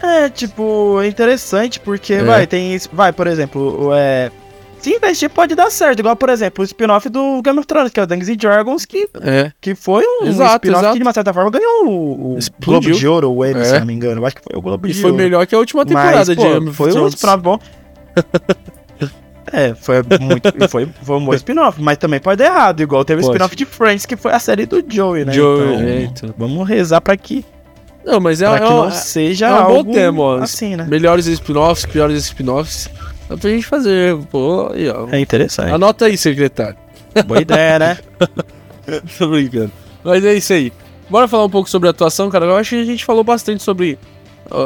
É, tipo, é interessante porque, é. vai, tem. Vai, por exemplo, é. Se investir pode dar certo, igual, por exemplo, o spin-off do Game of Thrones, que é o Dungeons Dragons, que, é. que foi um spin-off que, de uma certa forma, ganhou o, o Globo de Ouro, o Emmy, é. se não me engano. Eu acho que foi o Globo de Ouro. E foi melhor que a última temporada Mas, de Game of. Foi um spin-off bom. É, foi muito. foi, foi um bom spin-off, mas também pode dar errado. Igual teve o spin-off de Friends, que foi a série do Joey, né? Joey, então, é, então. Vamos rezar pra que. Não, mas é, pra é, que não seja é um bom tema, ó. Assim, né? Melhores spin-offs, piores spin-offs. Dá pra gente fazer, pô. Aí, ó. É interessante. Anota aí, secretário. Boa ideia, né? Tô brincando. Mas é isso aí. Bora falar um pouco sobre a atuação, cara. Eu acho que a gente falou bastante sobre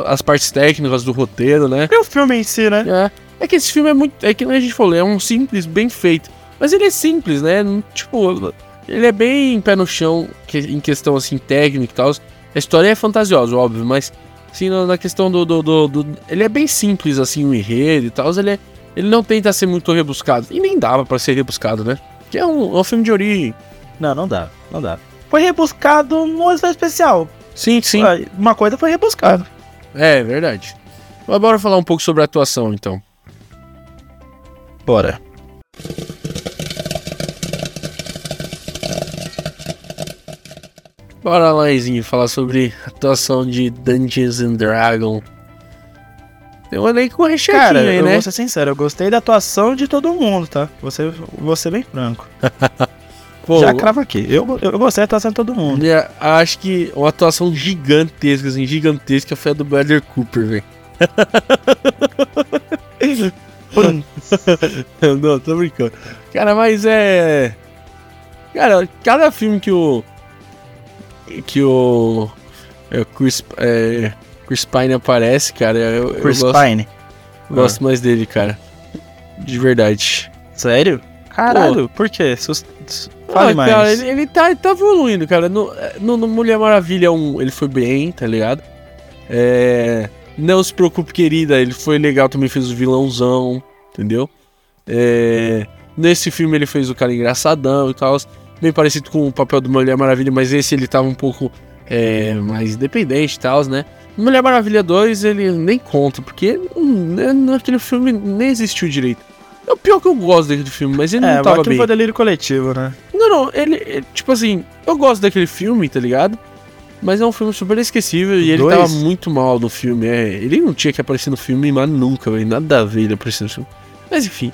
as partes técnicas do roteiro, né? E o filme em si, né? É. É que esse filme é muito. É que a gente falou, é um simples, bem feito. Mas ele é simples, né? Tipo, ele é bem pé no chão em questão assim, técnica e tal. A história é fantasiosa, óbvio, mas assim, na questão do, do, do, do, Ele é bem simples, assim, o enredo e tal. Ele, é, ele não tenta ser muito rebuscado. E nem dava para ser rebuscado, né? Que é um, é um filme de origem. Não, não dá, não dá. Foi rebuscado no especial. Sim, sim. Uma coisa foi rebuscado. É, verdade. Mas bora falar um pouco sobre a atuação, então. Bora. Bora lá, Izinho, falar sobre a atuação de Dungeons and Dragons. Tem um elenco recheadinho Cara, aí, eu né? vou ser sincero, eu gostei da atuação de todo mundo, tá? Você, ser bem franco. Pô, Já crava aqui. Eu, eu gostei da atuação de todo mundo. É, acho que uma atuação gigantesca, assim, gigantesca foi a do Bradley Cooper, velho. Não, tô brincando. Cara, mas é. Cara, cada filme que o. Que o. É, Chris, é, Chris Pine aparece, cara. Eu, Chris eu gosto, Pine. Gosto ah. mais dele, cara. De verdade. Sério? Caralho, Pô. por quê? Sus Fale ah, mais. Cara, ele, ele, tá, ele tá evoluindo, cara. No, no, no Mulher Maravilha 1, ele foi bem, tá ligado? É, não se preocupe, querida. Ele foi legal, também fez o vilãozão, entendeu? É, nesse filme ele fez o cara engraçadão e tal. Bem parecido com o papel do Mulher Maravilha, mas esse ele tava um pouco é, mais independente e tal, né? Mulher Maravilha 2 ele nem conta, porque hum, naquele filme nem existiu direito. É o pior que eu gosto daquele filme, mas ele é, não tava bem. foi delírio coletivo, né? Não, não, ele, tipo assim, eu gosto daquele filme, tá ligado? Mas é um filme super esquecível e ele tava muito mal no filme. É, ele não tinha que aparecer no filme, mas nunca, velho. Nada a ver ele aparecer no filme. Mas enfim.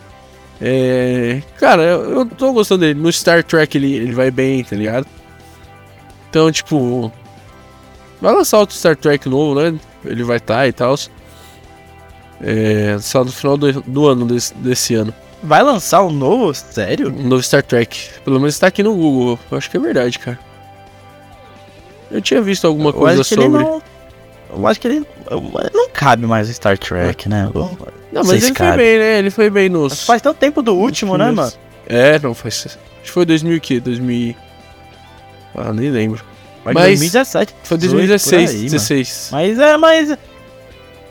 É, cara, eu, eu tô gostando dele. No Star Trek ele, ele vai bem, tá ligado? Então, tipo. Vai lançar outro Star Trek novo, né? Ele vai estar tá e tal. É, só no final do, do ano desse, desse ano. Vai lançar um novo? Sério? Um novo Star Trek. Pelo menos tá aqui no Google. Eu acho que é verdade, cara. Eu tinha visto alguma coisa sobre. Não, eu acho que ele. Não cabe mais Star Trek, né? Não, mas ele cabe. foi bem, né? Ele foi bem nos. Mas faz tanto tempo do último, né, mano? É, não, faz. Acho que foi 2000 o quê? 2000. Ah, nem lembro. Mas, mas 2017. Foi 2016, aí, 16. Mas é, mas.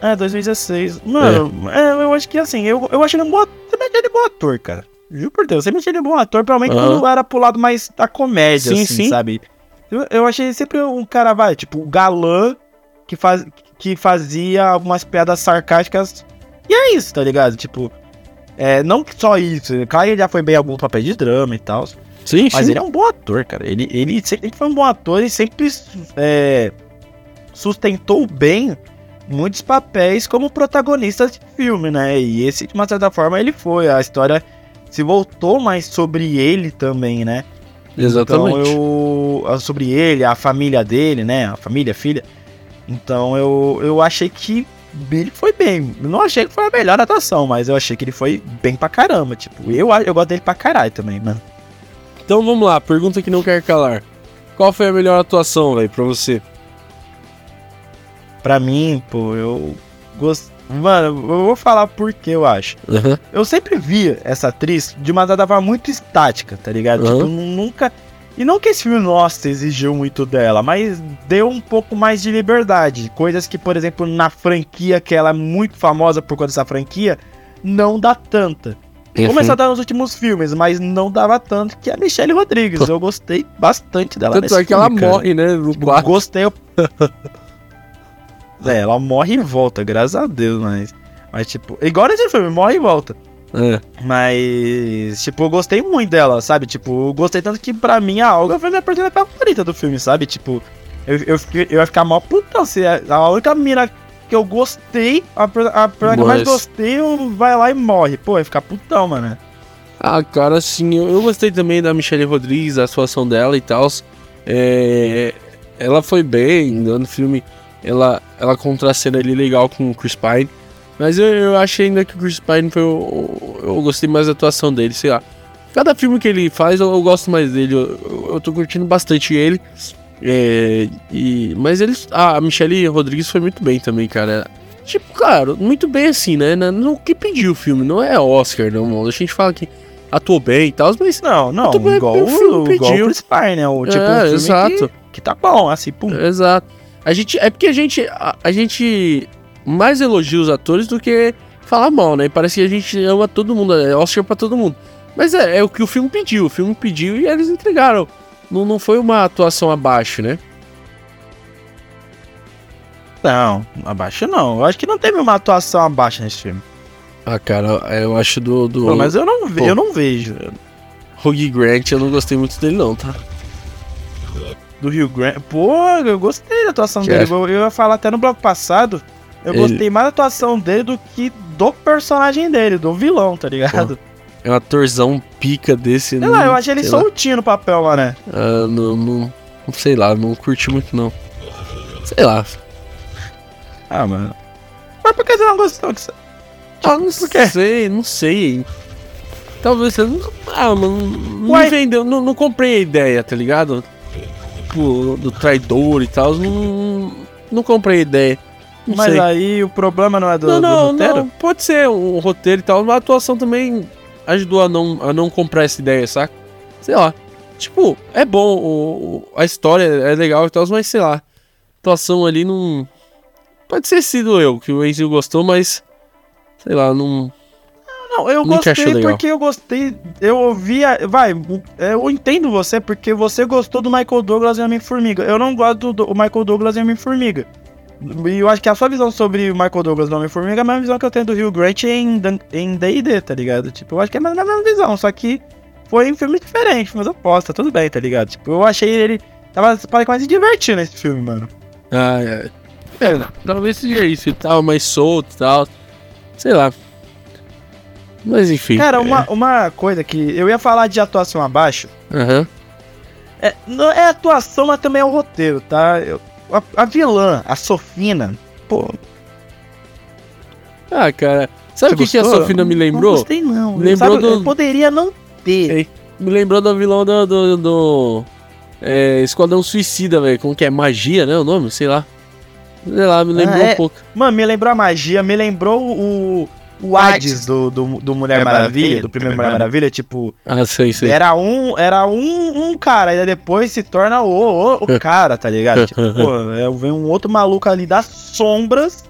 É, 2016. Mano, é. é. eu acho que assim, eu, eu acho ele um bom. Você me ele bom ator, cara. Juro por Deus, você me ele bom ator, provavelmente uhum. quando era pro lado mais da comédia, sim, assim, sim. sabe? Eu, eu achei sempre um cara, vai, tipo, galã que, faz, que fazia algumas piadas sarcásticas. E é isso, tá ligado? Tipo, é, não só isso. Claro, ele já foi bem em alguns papéis de drama e tal. Sim, Mas sim. ele é um bom ator, cara. Ele, ele sempre foi um bom ator e sempre é, sustentou bem muitos papéis como protagonista de filme, né? E esse, de uma certa forma, ele foi. A história se voltou mais sobre ele também, né? Exatamente. Então eu. Sobre ele, a família dele, né? A família, a filha. Então eu, eu achei que ele foi bem. Não achei que foi a melhor atuação, mas eu achei que ele foi bem pra caramba. Tipo, eu, eu gosto dele pra caralho também, mano. Então vamos lá, pergunta que não quer calar. Qual foi a melhor atuação, velho, pra você? Pra mim, pô, eu gosto. Mano, eu vou falar por que eu acho. Uhum. Eu sempre via essa atriz de uma forma muito estática, tá ligado? Uhum. Tipo, nunca. E não que esse filme, nossa, exigiu muito dela, mas deu um pouco mais de liberdade. Coisas que, por exemplo, na franquia, que ela é muito famosa por conta dessa franquia, não dá tanta. Uhum. Começou a dar nos últimos filmes, mas não dava tanto que a Michelle Rodrigues. Eu gostei bastante dela. Tanto nesse é que ela cara. morre, né? No Tipo. Gostei. eu- é, ela morre e volta, graças a Deus, mas. Mas, tipo, igual nesse filme, morre e volta. É. Mas, tipo, eu gostei muito dela, sabe? Tipo, eu gostei tanto que pra mim a Olga foi minha personagem favorita do filme, sabe? Tipo, eu, eu, eu ia ficar mal putão se a a única mina que eu gostei, a, a que eu mais gostei, eu vai lá e morre. Pô, ia ficar putão, mano. Ah, cara, assim, eu, eu gostei também da Michelle Rodrigues, a atuação dela e tal. É, ela foi bem no filme, ela, ela contracena ali legal com o Chris Pine. Mas eu, eu achei ainda que o Chris Pine foi. o- Eu, gostei mais da atuação dele, sei lá. Cada filme que ele faz eu, eu gosto mais dele, eu, eu, eu tô curtindo bastante ele. É, e, mas eles. Ah, a Michelle Rodrigues foi muito bem também, cara. Tipo, claro, muito bem assim, né? No que pediu o filme, não é Oscar, não, mano. A gente fala que atuou bem e tal, mas. Não, não, bem, igual, o filme o, igual pediu. o Chris Pine, né? O, tipo, É, um filme exato. Que, que tá bom, assim, pum. Exato. A gente, é porque a gente, a, a gente mais elogia os atores do que falar mal, né? Parece que a gente ama todo mundo, é Oscar pra todo mundo. Mas é, é o que o filme pediu, o filme pediu e eles entregaram. Não, não foi uma atuação abaixo, né? Não, abaixo não. Eu acho que não teve uma atuação abaixo nesse filme. Ah, cara, eu acho do, do Pô, mas eu não, ve Pô. eu não vejo. Hugh Grant, eu não gostei muito dele não, tá? Do Rio Grande. Pô, eu gostei da atuação Que dele. é? Eu, eu ia falar até no bloco passado. Eu Ele- gostei mais da atuação dele do que do personagem dele, do vilão, tá ligado? É um atorzão pica desse. Sei lá, eu achei ele soltinho no papel lá, né? Ah, não, não, não sei lá, não curti muito não. Sei lá. Ah, mano. Mas por que você não gostou disso? Ah, não por quê? sei, não sei. Talvez você não. Ah, mano, não Uai. me vendeu, não, não comprei a ideia, tá ligado? Tipo, do traidor e tal, não, não comprei a ideia. Não Mas sei. aí o problema não é do, não, do não, roteiro? não, pode ser um roteiro e tal, mas a atuação também ajudou a não, a não comprar essa ideia, saca? Sei lá. Tipo, é bom, o, a história é legal e tal, mas sei lá. A atuação ali não. Pode ter sido eu, que o Enzo gostou, mas. Sei lá, não. Não, eu Não gostei porque eu gostei. Eu ouvia. Vai, eu entendo você porque você gostou do Michael Douglas e Homem-Formiga. Eu não gosto do, do Michael Douglas e Homem-Formiga. E eu acho que a sua visão sobre o Michael Douglas e Homem-Formiga é a mesma visão que eu tenho do Hugh Grant em em D&D, tá ligado? Tipo, eu acho que é a mesma a mesma visão, só que foi um filme diferente, mas eu posso, tá tudo bem, tá ligado? Tipo, eu achei ele. Tava quase se divertindo nesse filme, mano. Ah, é. É, talvez seja isso e tal, mais solto e tal. Sei lá. Mas enfim. Cara, uma, uma coisa que eu ia falar de atuação abaixo. Aham. É, não é atuação, mas também é o roteiro, tá? Eu- a, a vilã, a Sofina, pô. Ah, cara. Sabe o que, que a? Sofina me Não lembrou? gostei, não. Lembrou Sabe, do- Poderia não ter. Ei. Me lembrou do vilão do. do, do é, Esquadrão Suicida, velho. Como que é? Magia, né? O nome? Sei lá. Sei lá, me lembrou Ah, é. um pouco. Mano, me lembrou a magia, me lembrou o. O Hades do, do, do Mulher Mulher Maravilha, Maravilha, do primeiro Mulher Maravilha, tipo, Ah, sei, sei. era um, era um, um cara, e depois se torna o, o, o cara, tá ligado? Tipo, pô, é, vem um outro maluco ali das sombras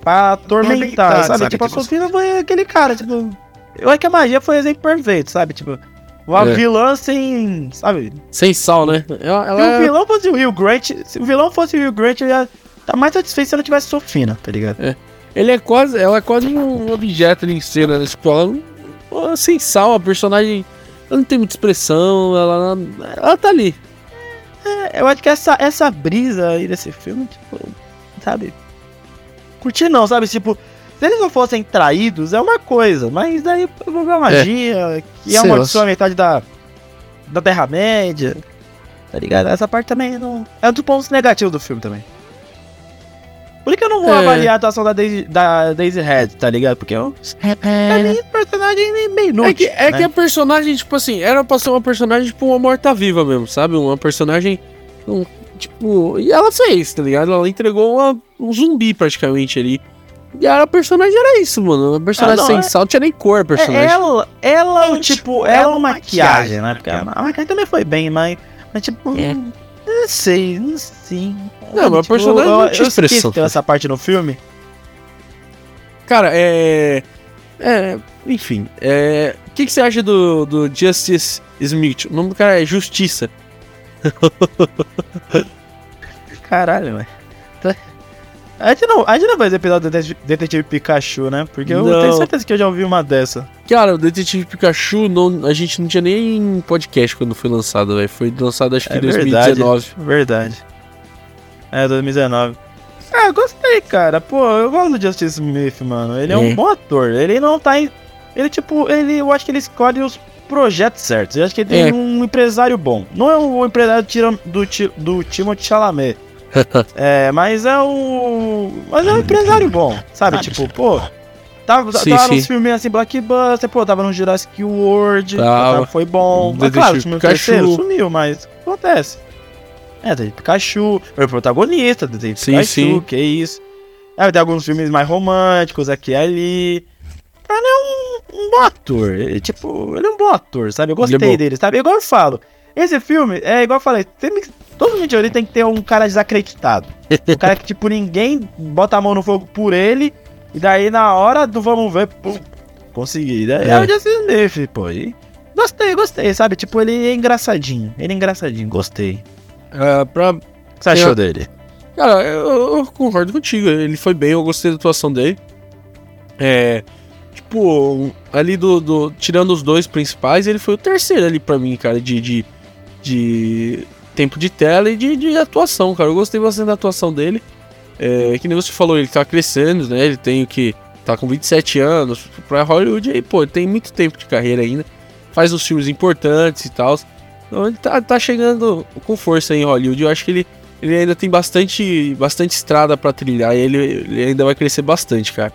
pra atormentar, sabe? sabe? Tipo, a Tipo, Sofina foi aquele cara, tipo. Eu acho que a magia foi o exemplo perfeito, sabe? Tipo, uma É. vilã sem. Sabe? Sem sal, né? Ela, Se ela o é- vilão fosse o Will Grant, se o vilão fosse o Will Grant, eu ia estar mais satisfeito se ela tivesse Sofina, tá ligado? Ele é quase. Ela é quase um objeto ali em cena, né? Tipo, ela, ela sem sal, a personagem. Ela não tem muita expressão, ela, ela tá ali. É, eu acho que essa, essa brisa aí desse filme, tipo, sabe? Curti não, sabe? Tipo, se eles não fossem traídos, é uma coisa, mas daí envolveu a magia, que é uma pessoa metade da, da Terra-média, tá ligado? Essa parte também não. É um dos pontos negativos do filme também. Por que eu não vou É. avaliar a atuação da Daisy, da Daisy Head, tá ligado? Porque eu, é nem personagem nem bem inútil. É que, é né? que a personagem, tipo assim, era pra ser uma personagem, tipo, uma morta-viva mesmo, sabe? Uma personagem, um, tipo... E ela fez, tá ligado? Ela entregou uma- um zumbi, praticamente, ali. E a personagem era isso, mano. Uma personagem Ah, não, sem é- sal, não tinha nem cor a É, personagem. ela, ela, tipo, ela é uma maquiagem, né? Porque a a maquiagem também foi bem, mas, mas tipo, É. não sei, não sei. Não, mas a personagem eu, não tinha expressão. tem essa parte no filme. Cara, é... É... Enfim, é... O que, que você acha do, do Justice Smith? O nome do cara é Justiça. Caralho, velho. A gente, não, a gente não vai ver episódio do Detetive- Pikachu, né? Porque eu Não. tenho certeza que eu já ouvi uma dessa. Cara, o Detetive Pikachu, não, a gente não tinha nem podcast quando foi lançado, velho. Foi lançado acho que É em 2019. Verdade. É, 2019. Ah, eu gostei, cara. Pô, eu gosto do Justice Smith, mano. Ele é, É. um bom ator. Ele não tá em... Ele, tipo, ele... Eu acho que ele escolhe os projetos certos. Eu acho que ele tem É. um empresário bom. Não é o empresário do, Ti- do Timothée Chalamet. é, mas é o... Mas é um empresário bom, sabe? Tipo, pô... Tava, Sim, tava sim. filmes assim, Blockbuster, pô, tava no Jurassic World, Tava. foi bom. Mas Detetive claro, o filme terceiro sumiu, mas acontece. É, tem Pikachu, foi o protagonista, Sim, Pikachu, sim. que isso. É, tem alguns filmes mais românticos aqui e ali. Mas ele é um, um bom ator, ele, tipo, ele é um bom ator, sabe? Eu é gostei bom. dele, sabe? Igual eu falo, esse filme, é igual eu falei, tem, todo mundo ali tem que ter um cara desacreditado. Um cara que, tipo, ninguém bota a mão no fogo por ele, e daí na hora do vamos ver, pum, consegui. Daí é, É. o Justin Smith, pô. E gostei, gostei, sabe? Tipo, ele é engraçadinho. Ele é engraçadinho, gostei. É, pra, O que você achou dele? Cara, eu, eu concordo contigo. Ele foi bem, eu gostei da atuação dele. É. Tipo, ali do, do- Tirando os dois principais, ele foi o terceiro ali pra mim, cara, de. de, de tempo de tela e de, de atuação, cara. Eu gostei bastante da atuação dele. É, que nem você falou, ele tá crescendo, né? Ele tem o que. Tá com 27 anos. Pra Hollywood aí, pô, ele tem muito tempo de carreira ainda. Faz os filmes importantes e tal. Então ele tá, tá chegando com força em Hollywood. Eu acho que ele ele ainda tem bastante, bastante estrada pra trilhar e ele, ele ainda vai crescer bastante, cara.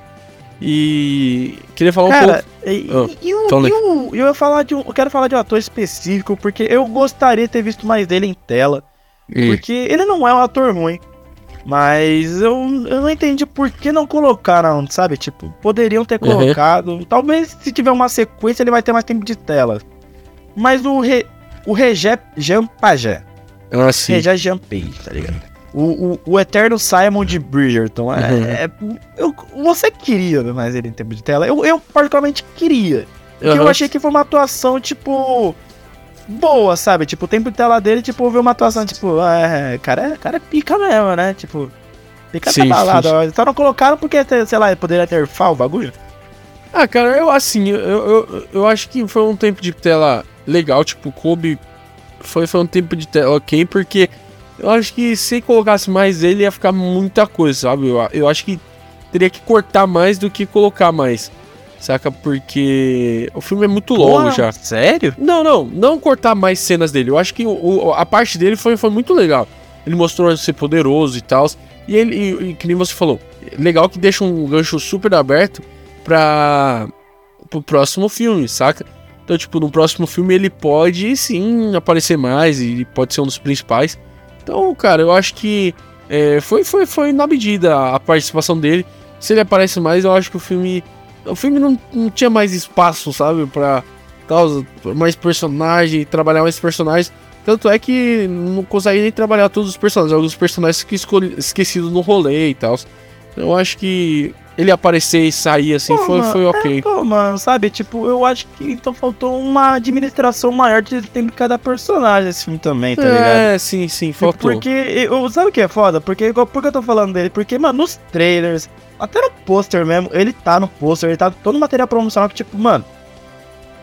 E queria falar um Cara, pouco. E, Ah, e o- fala aí. e o- eu, ia falar de um, eu quero falar de um ator específico, porque eu gostaria de ter visto mais dele em tela. Porque ele não é um ator ruim. Mas eu, eu não entendi por que não colocaram, sabe? Tipo, poderiam ter Uhum. colocado. Talvez se tiver uma sequência ele vai ter mais tempo de tela. Mas o, Re, o Regé Jean Pagé. Ah, sim. Regé Jean Page, tá ligado? O, o, o eterno Simon de Bridgerton. É, Uhum. é- eu- você queria ver mais ele em tempo de tela? Eu, eu particularmente queria. Porque eu achei que foi uma atuação, tipo. Boa, sabe? Tipo, o tempo de tela dele, tipo, vi uma atuação, tipo, é, cara, é- cara é pica mesmo, né? Tipo, pica Sim, balada. sim. Só não colocaram porque, sei lá, poderia ter fal o bagulho. Ah, cara, eu assim, eu, eu, eu acho que foi um tempo de tela legal, tipo, Kobe foi, foi um tempo de tela ok, porque eu acho que se colocasse mais ele ia ficar muita coisa, sabe? Eu, eu acho que teria que cortar mais do que colocar mais, saca? Porque o filme é muito longo Porra, já. Sério? Não, não, não cortar mais cenas dele. Eu acho que o- a parte dele foi, foi muito legal. Ele mostrou ser poderoso e tal. E ele, e, e que nem você falou, legal que deixa um gancho super aberto pra pro próximo filme, saca? Então, tipo, no próximo filme ele pode sim aparecer mais e pode ser um dos principais. Então, cara, eu acho que é, foi, foi, foi na medida a participação dele. Se ele aparece mais, eu acho que o filme. O filme não, não tinha mais espaço, sabe? Pra tal, mais personagem, trabalhar mais personagens. Tanto é que não consegue nem trabalhar todos os personagens. Alguns personagens que esquecidos no rolê e tal. Então, eu acho que ele aparecer e sair assim Pô, foi, mano, foi ok. Pô, mano, sabe? Tipo, eu acho que então faltou uma administração maior de tempo de cada personagem filme também, tá ligado? É, sim, sim, faltou. Porque, eu, sabe o que é foda? Porque, por que eu tô falando dele? Porque, mano, nos trailers, até no pôster mesmo, ele tá no pôster, ele tá todo no material promocional que, tipo, mano,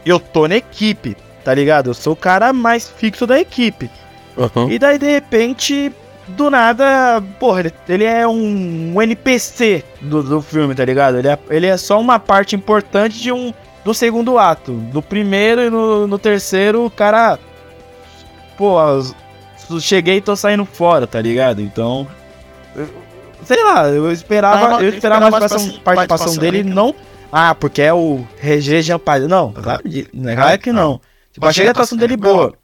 eu tô na equipe, tá ligado? Eu sou o cara mais fixo da equipe. Aham. E daí, de repente, do nada, porra, ele, ele é um, um NPC do, do filme, tá ligado? Ele é, ele é só uma parte importante de um do segundo ato. Do primeiro e no, no terceiro, o cara. Pô, cheguei e tô saindo fora, tá ligado? Então. eu- sei lá, eu esperava, eu esperava a participação, participação dele não. Ah, porque é o RG Jean. Não, claro, claro que não. Tipo, achei a atuação dele boa.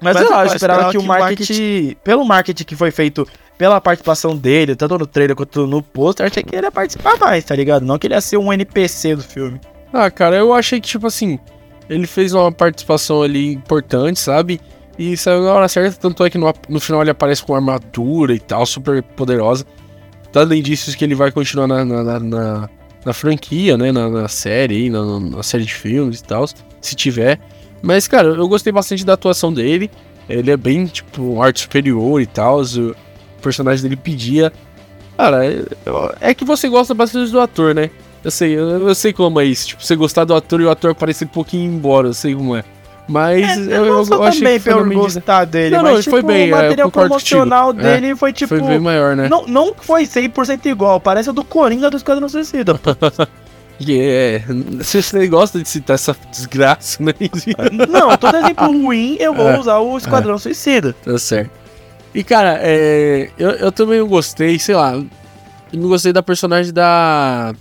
Mas, Mas sei lá, eu esperava que o marketing, pelo marketing que foi feito pela participação dele, tanto no trailer quanto no pôster, achei que ele ia participar mais, tá ligado? Não que ele ia ser um NPC do filme. Ah, cara, eu achei que, tipo assim, ele fez uma participação ali importante, sabe? E saiu na hora certa, tanto é que no, no final ele aparece com armadura e tal, super poderosa. Dando indícios que ele vai continuar na, na, na, na franquia, né? Na, série, na série de filmes e tal, se tiver. Mas, cara, eu gostei bastante da atuação dele. Ele é bem, tipo, um arte superior e tal. O personagem dele pedia. Cara, é, é que você gosta bastante do ator, né? Eu sei, eu, eu, sei como é isso. Tipo, você gostar do ator e o ator aparecer um pouquinho embora, eu sei como é. Mas é, eu, eu, eu achei que foi gostar dele, não, mas não, tipo, foi bem, o é, material promocional dele é, foi tipo. Foi bem maior, né? Não, não foi 100% igual, parece o do Coringa do Esquadrão Suicida. Yeah. Você gosta de citar essa desgraça, né? Não, todo exemplo ruim eu vou é, usar o Esquadrão é. Suicida. Tá certo. E cara, é, eu, eu também gostei, sei lá. Eu não gostei da personagem da.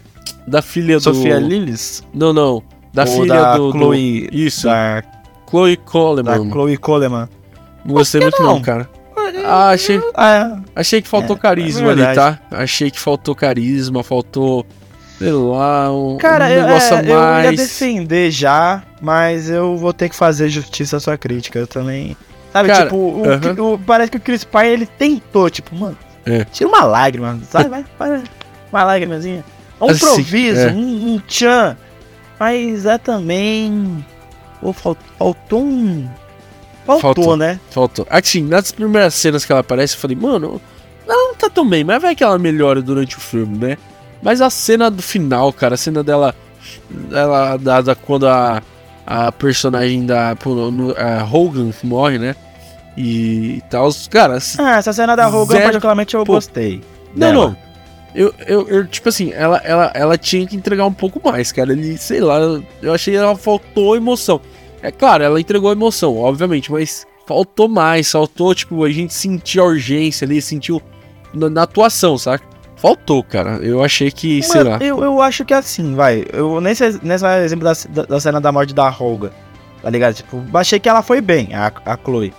Da filha Sofia do. Sofia Lillis? Não, não. Da Ou filha da do. Chloe. Do, isso. Da Chloe Coleman. Da Chloe Coleman. Não gostei muito, não, não cara. Ah, achei, ah, é. achei que faltou é, carisma é ali, tá? Achei que faltou carisma, faltou sei lá, um, Cara, um negócio é, a mais. Eu ia defender já, mas eu vou ter que fazer justiça à sua crítica. Eu também. Sabe, Cara, tipo, o, uh -huh. o, parece que o Chris Pine ele tentou, tipo, mano, é. tira uma lágrima, sabe? Vai, vai, uma lágrimazinha. Um assim, improviso, é. um, um tchan. Mas é também. Oh, faltou um. Faltou, faltou, né? Faltou. Assim, nas primeiras cenas que ela aparece, eu falei, mano, ela não tá tão bem, mas vai que ela melhora durante o filme, né? Mas a cena do final, cara, a cena dela. Ela, da, da quando a, a personagem da. A Hogan morre, né? E, e tal. Cara. Ah, essa cena da Hogan, zero, particularmente, eu pô, gostei. Não, dela. não. Eu, eu, eu, tipo assim, ela, ela, ela tinha que entregar um pouco mais, cara. Ele, sei lá, eu achei que ela faltou emoção. É claro, ela entregou emoção, obviamente, mas faltou mais, faltou, tipo, a gente sentiu a urgência ali, sentiu na, na atuação, saca? Faltou, cara. Eu achei que, Mas sei lá. Eu, eu acho que é assim, vai. Eu nesse, nesse exemplo da, da cena da morte da Roga, tá ligado? Tipo, achei que ela foi bem, a, a Chloe.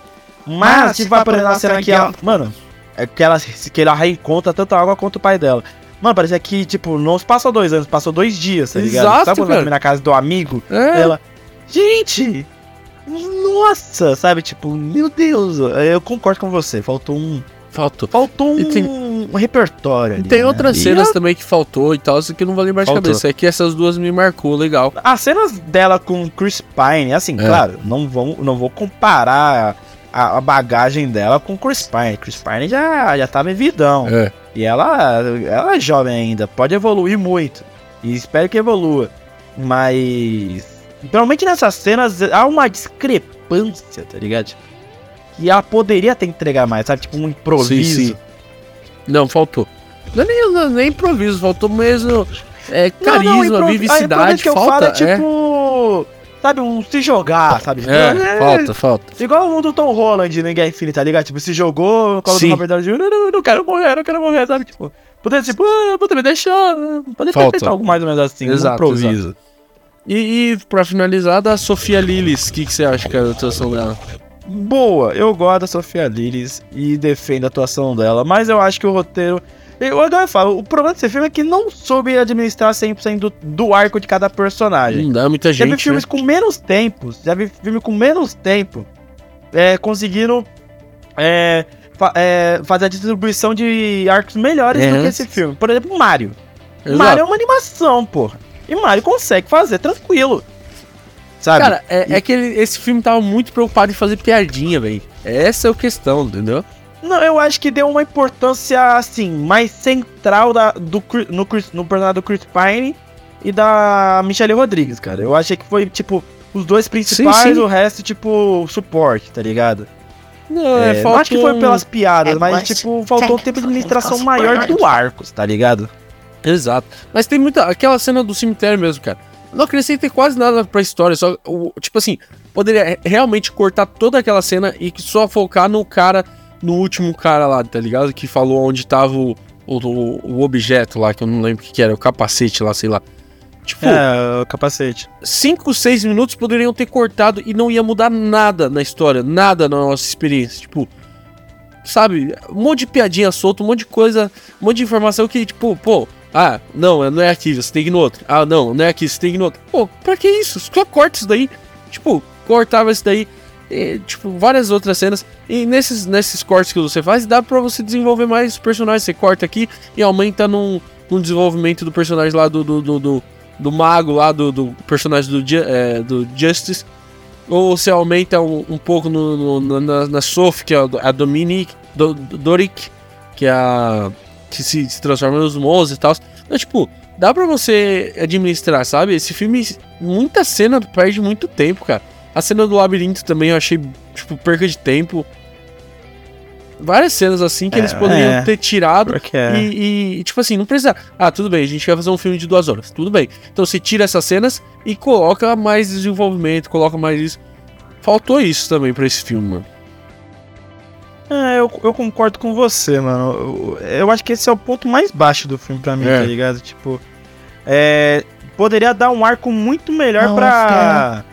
Mas, Mas tipo, vai por exemplo, a cena que ela. Mano, é que ela, que ela reencontra tanto a água quanto o pai dela. Mano, parecia que, tipo, não passou dois anos, passou dois dias, tá ligado? Exato, sabe quando ela na casa do amigo? É. Ela. Gente! Nossa! Sabe, tipo, meu Deus! Eu concordo com você, faltou um Faltou. Faltou um, tem... um repertório ali, Tem né? outras e cenas também que faltou e tal, isso que não vou lembrar de cabeça. É que essas duas me marcou, legal. As cenas dela com Chris Pine, assim, é. claro, não vou, não vou comparar a, a, bagagem dela com Chris Pine. Chris Pine já, já tava em vidão. É. E ela, ela é jovem ainda, pode evoluir muito. E espero que evolua. Mas. Normalmente nessas cenas há uma discrepância, tá ligado? E ela poderia ter entregar mais, sabe? Tipo um improviso. Sim, sim. Não, faltou. Não é nem, não, é nem improviso, faltou mesmo é, carisma, não, não, vivacidade. que eu falta, é tipo. Sabe, um se jogar, sabe? É, é, falta, falta. Igual o do Tom Holland no Guerra Infinita, tá ligado? Tipo, se jogou, colo do Robert Downey Jr., não, não, não quero morrer, não quero morrer, sabe? Tipo, poder, tipo, ah, poder me deixar, poder ter algo mais ou menos assim, exato, um improviso. Exato. E, e pra finalizar, da Sofia Lillis, o que, que você acha que é a atuação dela? Boa. Eu gosto da Sofia Lillis e defendo a atuação dela, mas eu acho que o roteiro. Eu agora falo, o problema desse filme é que não soube administrar 100% do, do arco de cada personagem. Não dá muita gente. Já vi filmes né? com menos tempo, já vi filme com menos tempo, é, conseguindo é, fa é, fazer a distribuição de arcos melhores é. do que esse filme. Por exemplo, Mario. Exato. Mario é uma animação, porra. E Mario consegue fazer tranquilo. Sabe? Cara, é, e... é que ele, esse filme tava muito preocupado em fazer piadinha, velho. Essa é a questão, entendeu? Não, eu acho que deu uma importância, assim, mais central da, do, no, no personagem do Chris Pine e da Michelle Rodrigues, cara. Eu achei que foi, tipo, os dois principais, sim, sim. o resto, tipo, suporte, tá ligado? Não, é, é, não acho que foi pelas piadas, é, mas, mas, tipo, faltou um tempo de administração maior do Arcos, tá ligado? Exato. Mas tem muita. Aquela cena do cemitério mesmo, cara não acrescentei quase nada pra história, só, o, tipo assim, poderia realmente cortar toda aquela cena e só focar no cara, no último cara lá, tá ligado? Que falou onde tava o, o, o, objeto lá, que eu não lembro o que, que era, o capacete lá, sei lá. Tipo, é, o capacete. 5, 6 minutos poderiam ter cortado e não ia mudar nada na história, nada na nossa experiência. Tipo, sabe, um monte de piadinha solta, um monte de coisa, um monte de informação que, tipo, pô, ah, não, não é aqui, você tem que ir no outro. Ah, não, não é aqui, você tem que ir no outro. Pô, pra que isso? Só corta isso daí. Tipo, cortava isso daí. E, tipo, várias outras cenas. E nesses, nesses cortes que você faz, dá pra você desenvolver mais personagens. Você corta aqui e aumenta num, num desenvolvimento do personagem lá do, do, do, do, do mago lá, do, do personagem do, é, do Justice. Ou você aumenta um, um pouco no, no, na, na Sophie, que é a Dominique, do, Doric, que é a que se, se transforma nos monstros e tal. Então, tipo, dá pra você administrar, sabe? Esse filme, muita cena perde muito tempo, cara. A cena do labirinto também eu achei, tipo, perca de tempo. Várias cenas assim que é, eles poderiam é, ter tirado. É. E, e, tipo assim, não precisa. Ah, tudo bem, a gente quer fazer um filme de duas horas. Tudo bem. Então você tira essas cenas e coloca mais desenvolvimento, coloca mais isso. Faltou isso também pra esse filme, mano. É, eu, eu concordo com você, mano. Eu, eu, acho que esse é o ponto mais baixo do filme pra mim, é. tá ligado? Tipo, é, poderia dar um arco muito melhor Não, pra,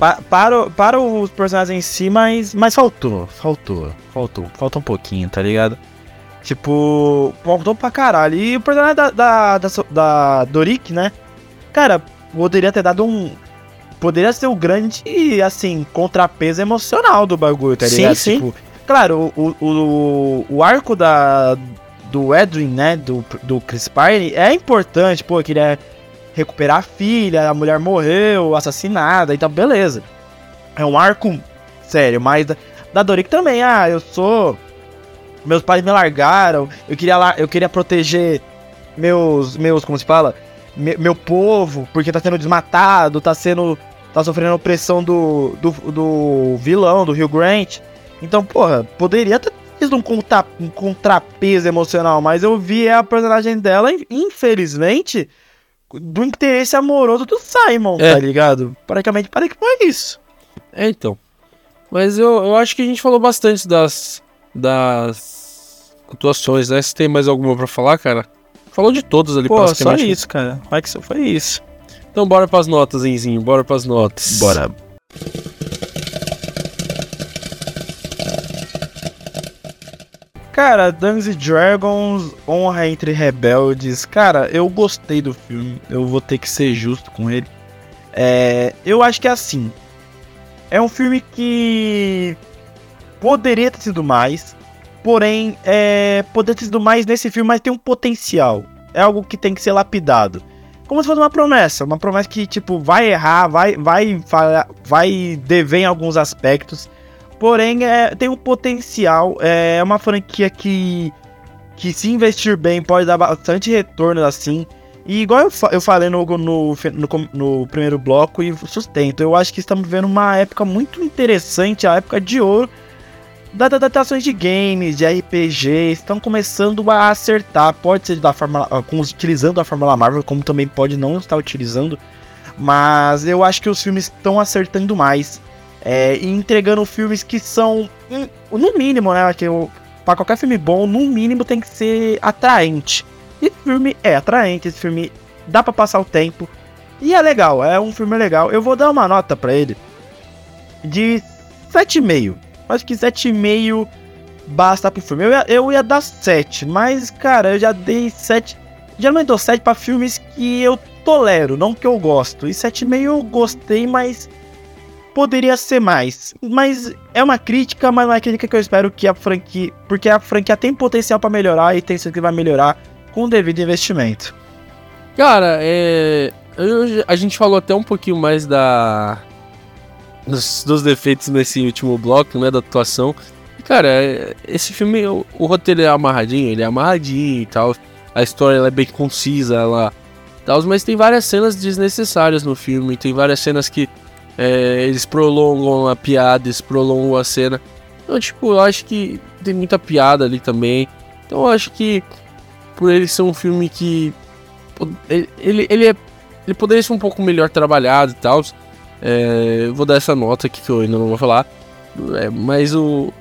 pa, para, para os personagens em si, mas, mas faltou, faltou, faltou, faltou um pouquinho, tá ligado? Tipo, faltou pra caralho. E o personagem da, da, da, da Doric, né? Cara, poderia ter dado um, poderia ser o grande, assim, contrapeso emocional do bagulho, tá ligado? Sim, tipo, Claro, o, o, o arco da, do Edwin, né, do, do Chris Pine, é importante, pô, que ele é recuperar a filha, a mulher morreu, assassinada, então beleza. É um arco sério, mas da, da Doric também, ah, eu sou... Meus pais me largaram, eu queria, lá, eu queria proteger meus, meus, como se fala? Me, meu povo, porque tá sendo desmatado, tá sendo... tá sofrendo opressão do, do, do vilão, do Rio Grant. Então, porra, poderia ter sido um, contra, um contrapeso emocional, mas eu vi a personagem dela, infelizmente, do interesse amoroso do Simon, é. tá ligado? Praticamente parece que foi isso. É, então. Mas eu, eu acho que a gente falou bastante das. das atuações, né? Se tem mais alguma pra falar, cara? Falou de todas ali, Pô, só isso, cara. Vai que foi isso. Então bora pras notas, Enzinho. Bora pras notas. Bora. Cara, Dungeons Dragons, Honra entre Rebeldes. Cara, eu gostei do filme. Eu vou ter que ser justo com ele. É, eu acho que é assim. É um filme que poderia ter sido mais. Porém, é, poderia ter sido mais nesse filme, mas tem um potencial. É algo que tem que ser lapidado. Como se fosse uma promessa. Uma promessa que, tipo, vai errar, vai, vai, vai, vai dever em alguns aspectos. Porém, é, tem um potencial. É, é uma franquia que, que, se investir bem, pode dar bastante retorno assim. E igual eu, eu falei no, no, no, no, primeiro bloco e sustento, eu acho que estamos vivendo uma época muito interessante, a época de ouro das adaptações de games, de RPG, estão começando a acertar. Pode ser da forma, utilizando a Fórmula Marvel, como também pode não estar utilizando. Mas eu acho que os filmes estão acertando mais é, e entregando filmes que são, no mínimo, né? Que para qualquer filme bom, no mínimo tem que ser atraente. E esse filme é atraente, esse filme dá para passar o tempo. E é legal, é um filme legal. Eu vou dar uma nota para ele de 7,5. Acho que 7,5 basta pro filme. Eu ia, eu ia dar 7, mas, cara, eu já dei 7. Geralmente dou 7 pra filmes que eu tolero, não que eu gosto. E 7,5 eu gostei, mas poderia ser mais. Mas é uma crítica, mas é uma crítica que eu espero que a franquia. Porque a franquia tem potencial para melhorar e tem certeza que vai melhorar com o devido investimento. Cara, é. Eu, a gente falou até um pouquinho mais da. Dos, dos, defeitos nesse último bloco, né? Da atuação. Cara, é, esse filme, o, o, roteiro é amarradinho, ele é amarradinho e tal. A história é bem concisa, ela. Tal, mas tem várias cenas desnecessárias no filme, tem várias cenas que é, eles prolongam a piada, eles prolongam a cena. Então, tipo, eu acho que tem muita piada ali também. Então, eu acho que por ele ser um filme que. Ele, ele, é, ele poderia ser um pouco melhor trabalhado e tal. É, vou dar essa nota aqui que eu ainda não vou falar. É, mas o.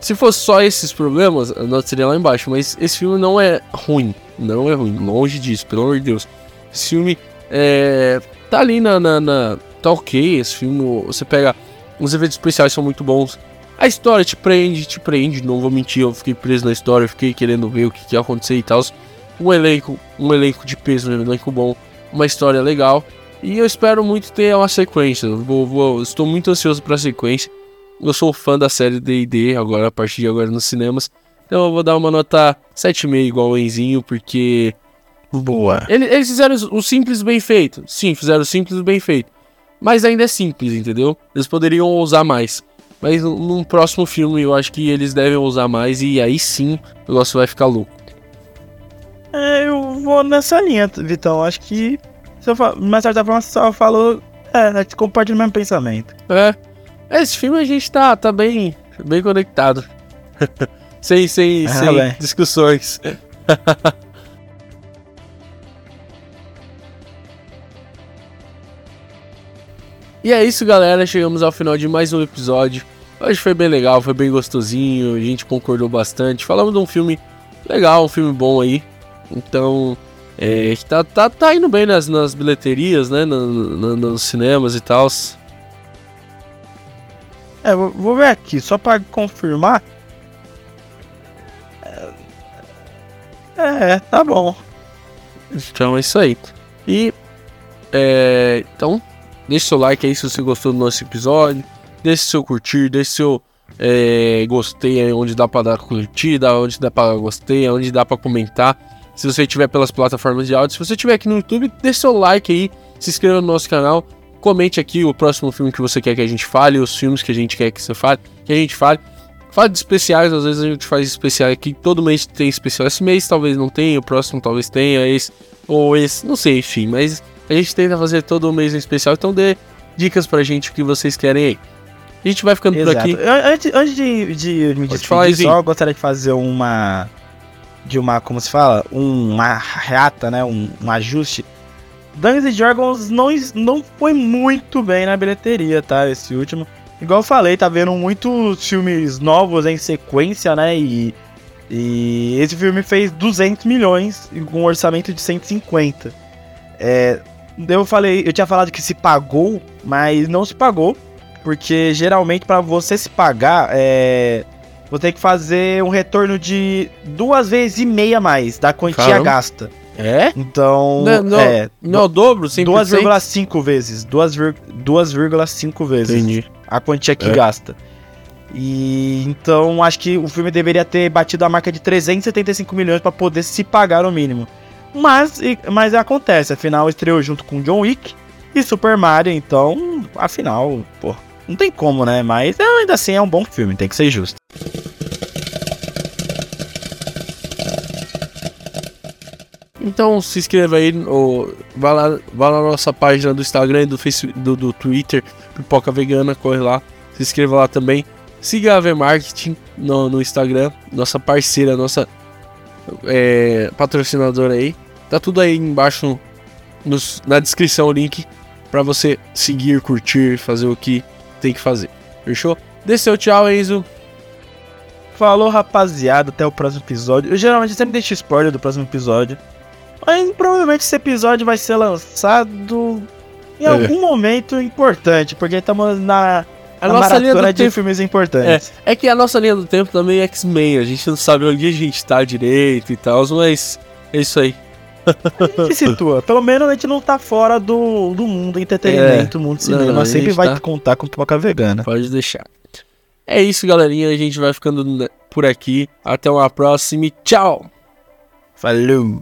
Se fosse só esses problemas, a nota seria lá embaixo. Mas esse filme não é ruim. Não é ruim. Longe disso, pelo amor de Deus. Esse filme é, tá ali na, na, na. Tá ok. Esse filme. Você pega. Os efeitos especiais são muito bons. A história te prende, te prende. Não vou mentir, eu fiquei preso na história. Fiquei querendo ver o que, que ia acontecer e tal. Um elenco, um elenco de peso, um elenco bom. Uma história legal. E eu espero muito ter uma sequência. Vou, vou, estou muito ansioso pra sequência. Eu sou fã da série D&D, agora a partir de agora nos cinemas. Então eu vou dar uma nota 7,5 igual o Enzinho, porque... Boa. Eles, fizeram o simples bem feito. Sim, fizeram o simples bem feito. Mas ainda é simples, entendeu? Eles poderiam ousar mais. Mas num próximo filme eu acho que eles devem ousar mais e aí sim o negócio vai ficar louco. É, eu vou nessa linha, Vitão. Acho que. Falo, mais certa forma, você só falou. É, a gente compartilha o mesmo pensamento. É. Esse filme a gente tá, tá bem, bem conectado. sem sem, ah, sem bem. discussões. e é isso, galera. Chegamos ao final de mais um episódio. Hoje foi bem legal, foi bem gostosinho. A gente concordou bastante. Falamos de um filme legal, um filme bom aí. Então, é, tá, tá, tá indo bem nas, nas bilheterias, né? No, no, nos cinemas e tal. É, vou ver aqui, só para confirmar. É, tá bom. Então é isso aí. E. É, então, deixe seu like aí se você gostou do nosso episódio. Deixe seu curtir, deixe seu é, gostei aí onde dá para dar curtida, onde dá para gostei, onde dá para comentar. Se você estiver pelas plataformas de áudio, se você estiver aqui no YouTube, deixe seu like aí, se inscreva no nosso canal Comente aqui o próximo filme que você quer que a gente fale, os filmes que a gente quer que você fale, que a gente fale. Fale de especiais, às vezes a gente faz especial aqui, todo mês tem especial. Esse mês talvez não tenha, o próximo talvez tenha, esse ou esse, não sei, enfim, mas a gente tenta fazer todo mês um especial, então dê dicas pra gente o que vocês querem aí. A gente vai ficando Exato. por aqui. Antes, antes de, de me despedir, só eu gostaria de fazer uma. De uma, como se fala? Uma reata, né? Um, um ajuste Dungeons Dragons não, não foi muito bem na bilheteria, tá? Esse último. Igual eu falei, tá vendo muitos filmes novos em sequência, né? E, e esse filme fez 200 milhões com um orçamento de 150. É, eu falei, eu tinha falado que se pagou, mas não se pagou, porque geralmente para você se pagar, é, você tem que fazer um retorno de duas vezes e meia mais da quantia Caramba. gasta. É? Então. Não, não, é, não é dobro? 2,5 vezes. 2,5 vezes. Entendi. A quantia que é. gasta. E então acho que o filme deveria ter batido a marca de 375 milhões para poder se pagar o mínimo. Mas, mas acontece, afinal estreou junto com John Wick e Super Mario, então, afinal, pô, não tem como, né? Mas ainda assim é um bom filme, tem que ser justo. Então se inscreva aí, ou vá lá, vá lá na nossa página do Instagram e do, Facebook, do, do Twitter, Pipoca Vegana, corre lá, se inscreva lá também. Siga a V Marketing no, no Instagram, nossa parceira, nossa é, patrocinadora aí. Tá tudo aí embaixo nos, na descrição o link para você seguir, curtir, fazer o que tem que fazer. Fechou? Dê seu tchau, Enzo. Falou, rapaziada. Até o próximo episódio. Eu geralmente sempre deixo spoiler do próximo episódio. Mas provavelmente esse episódio vai ser lançado em é. algum momento importante, porque estamos na, a na nossa linha do de tempo... filmes importantes. É, é que a nossa linha do tempo também é X-Men, a gente não sabe onde a gente tá direito e tal, mas é isso aí. A gente situa. Pelo menos a gente não tá fora do, do mundo entretenimento, é, mundo cinema. Não, sempre vai tá... contar com pipoca vegana. Pode deixar. É isso, galerinha. A gente vai ficando por aqui. Até uma próxima e tchau! Falou!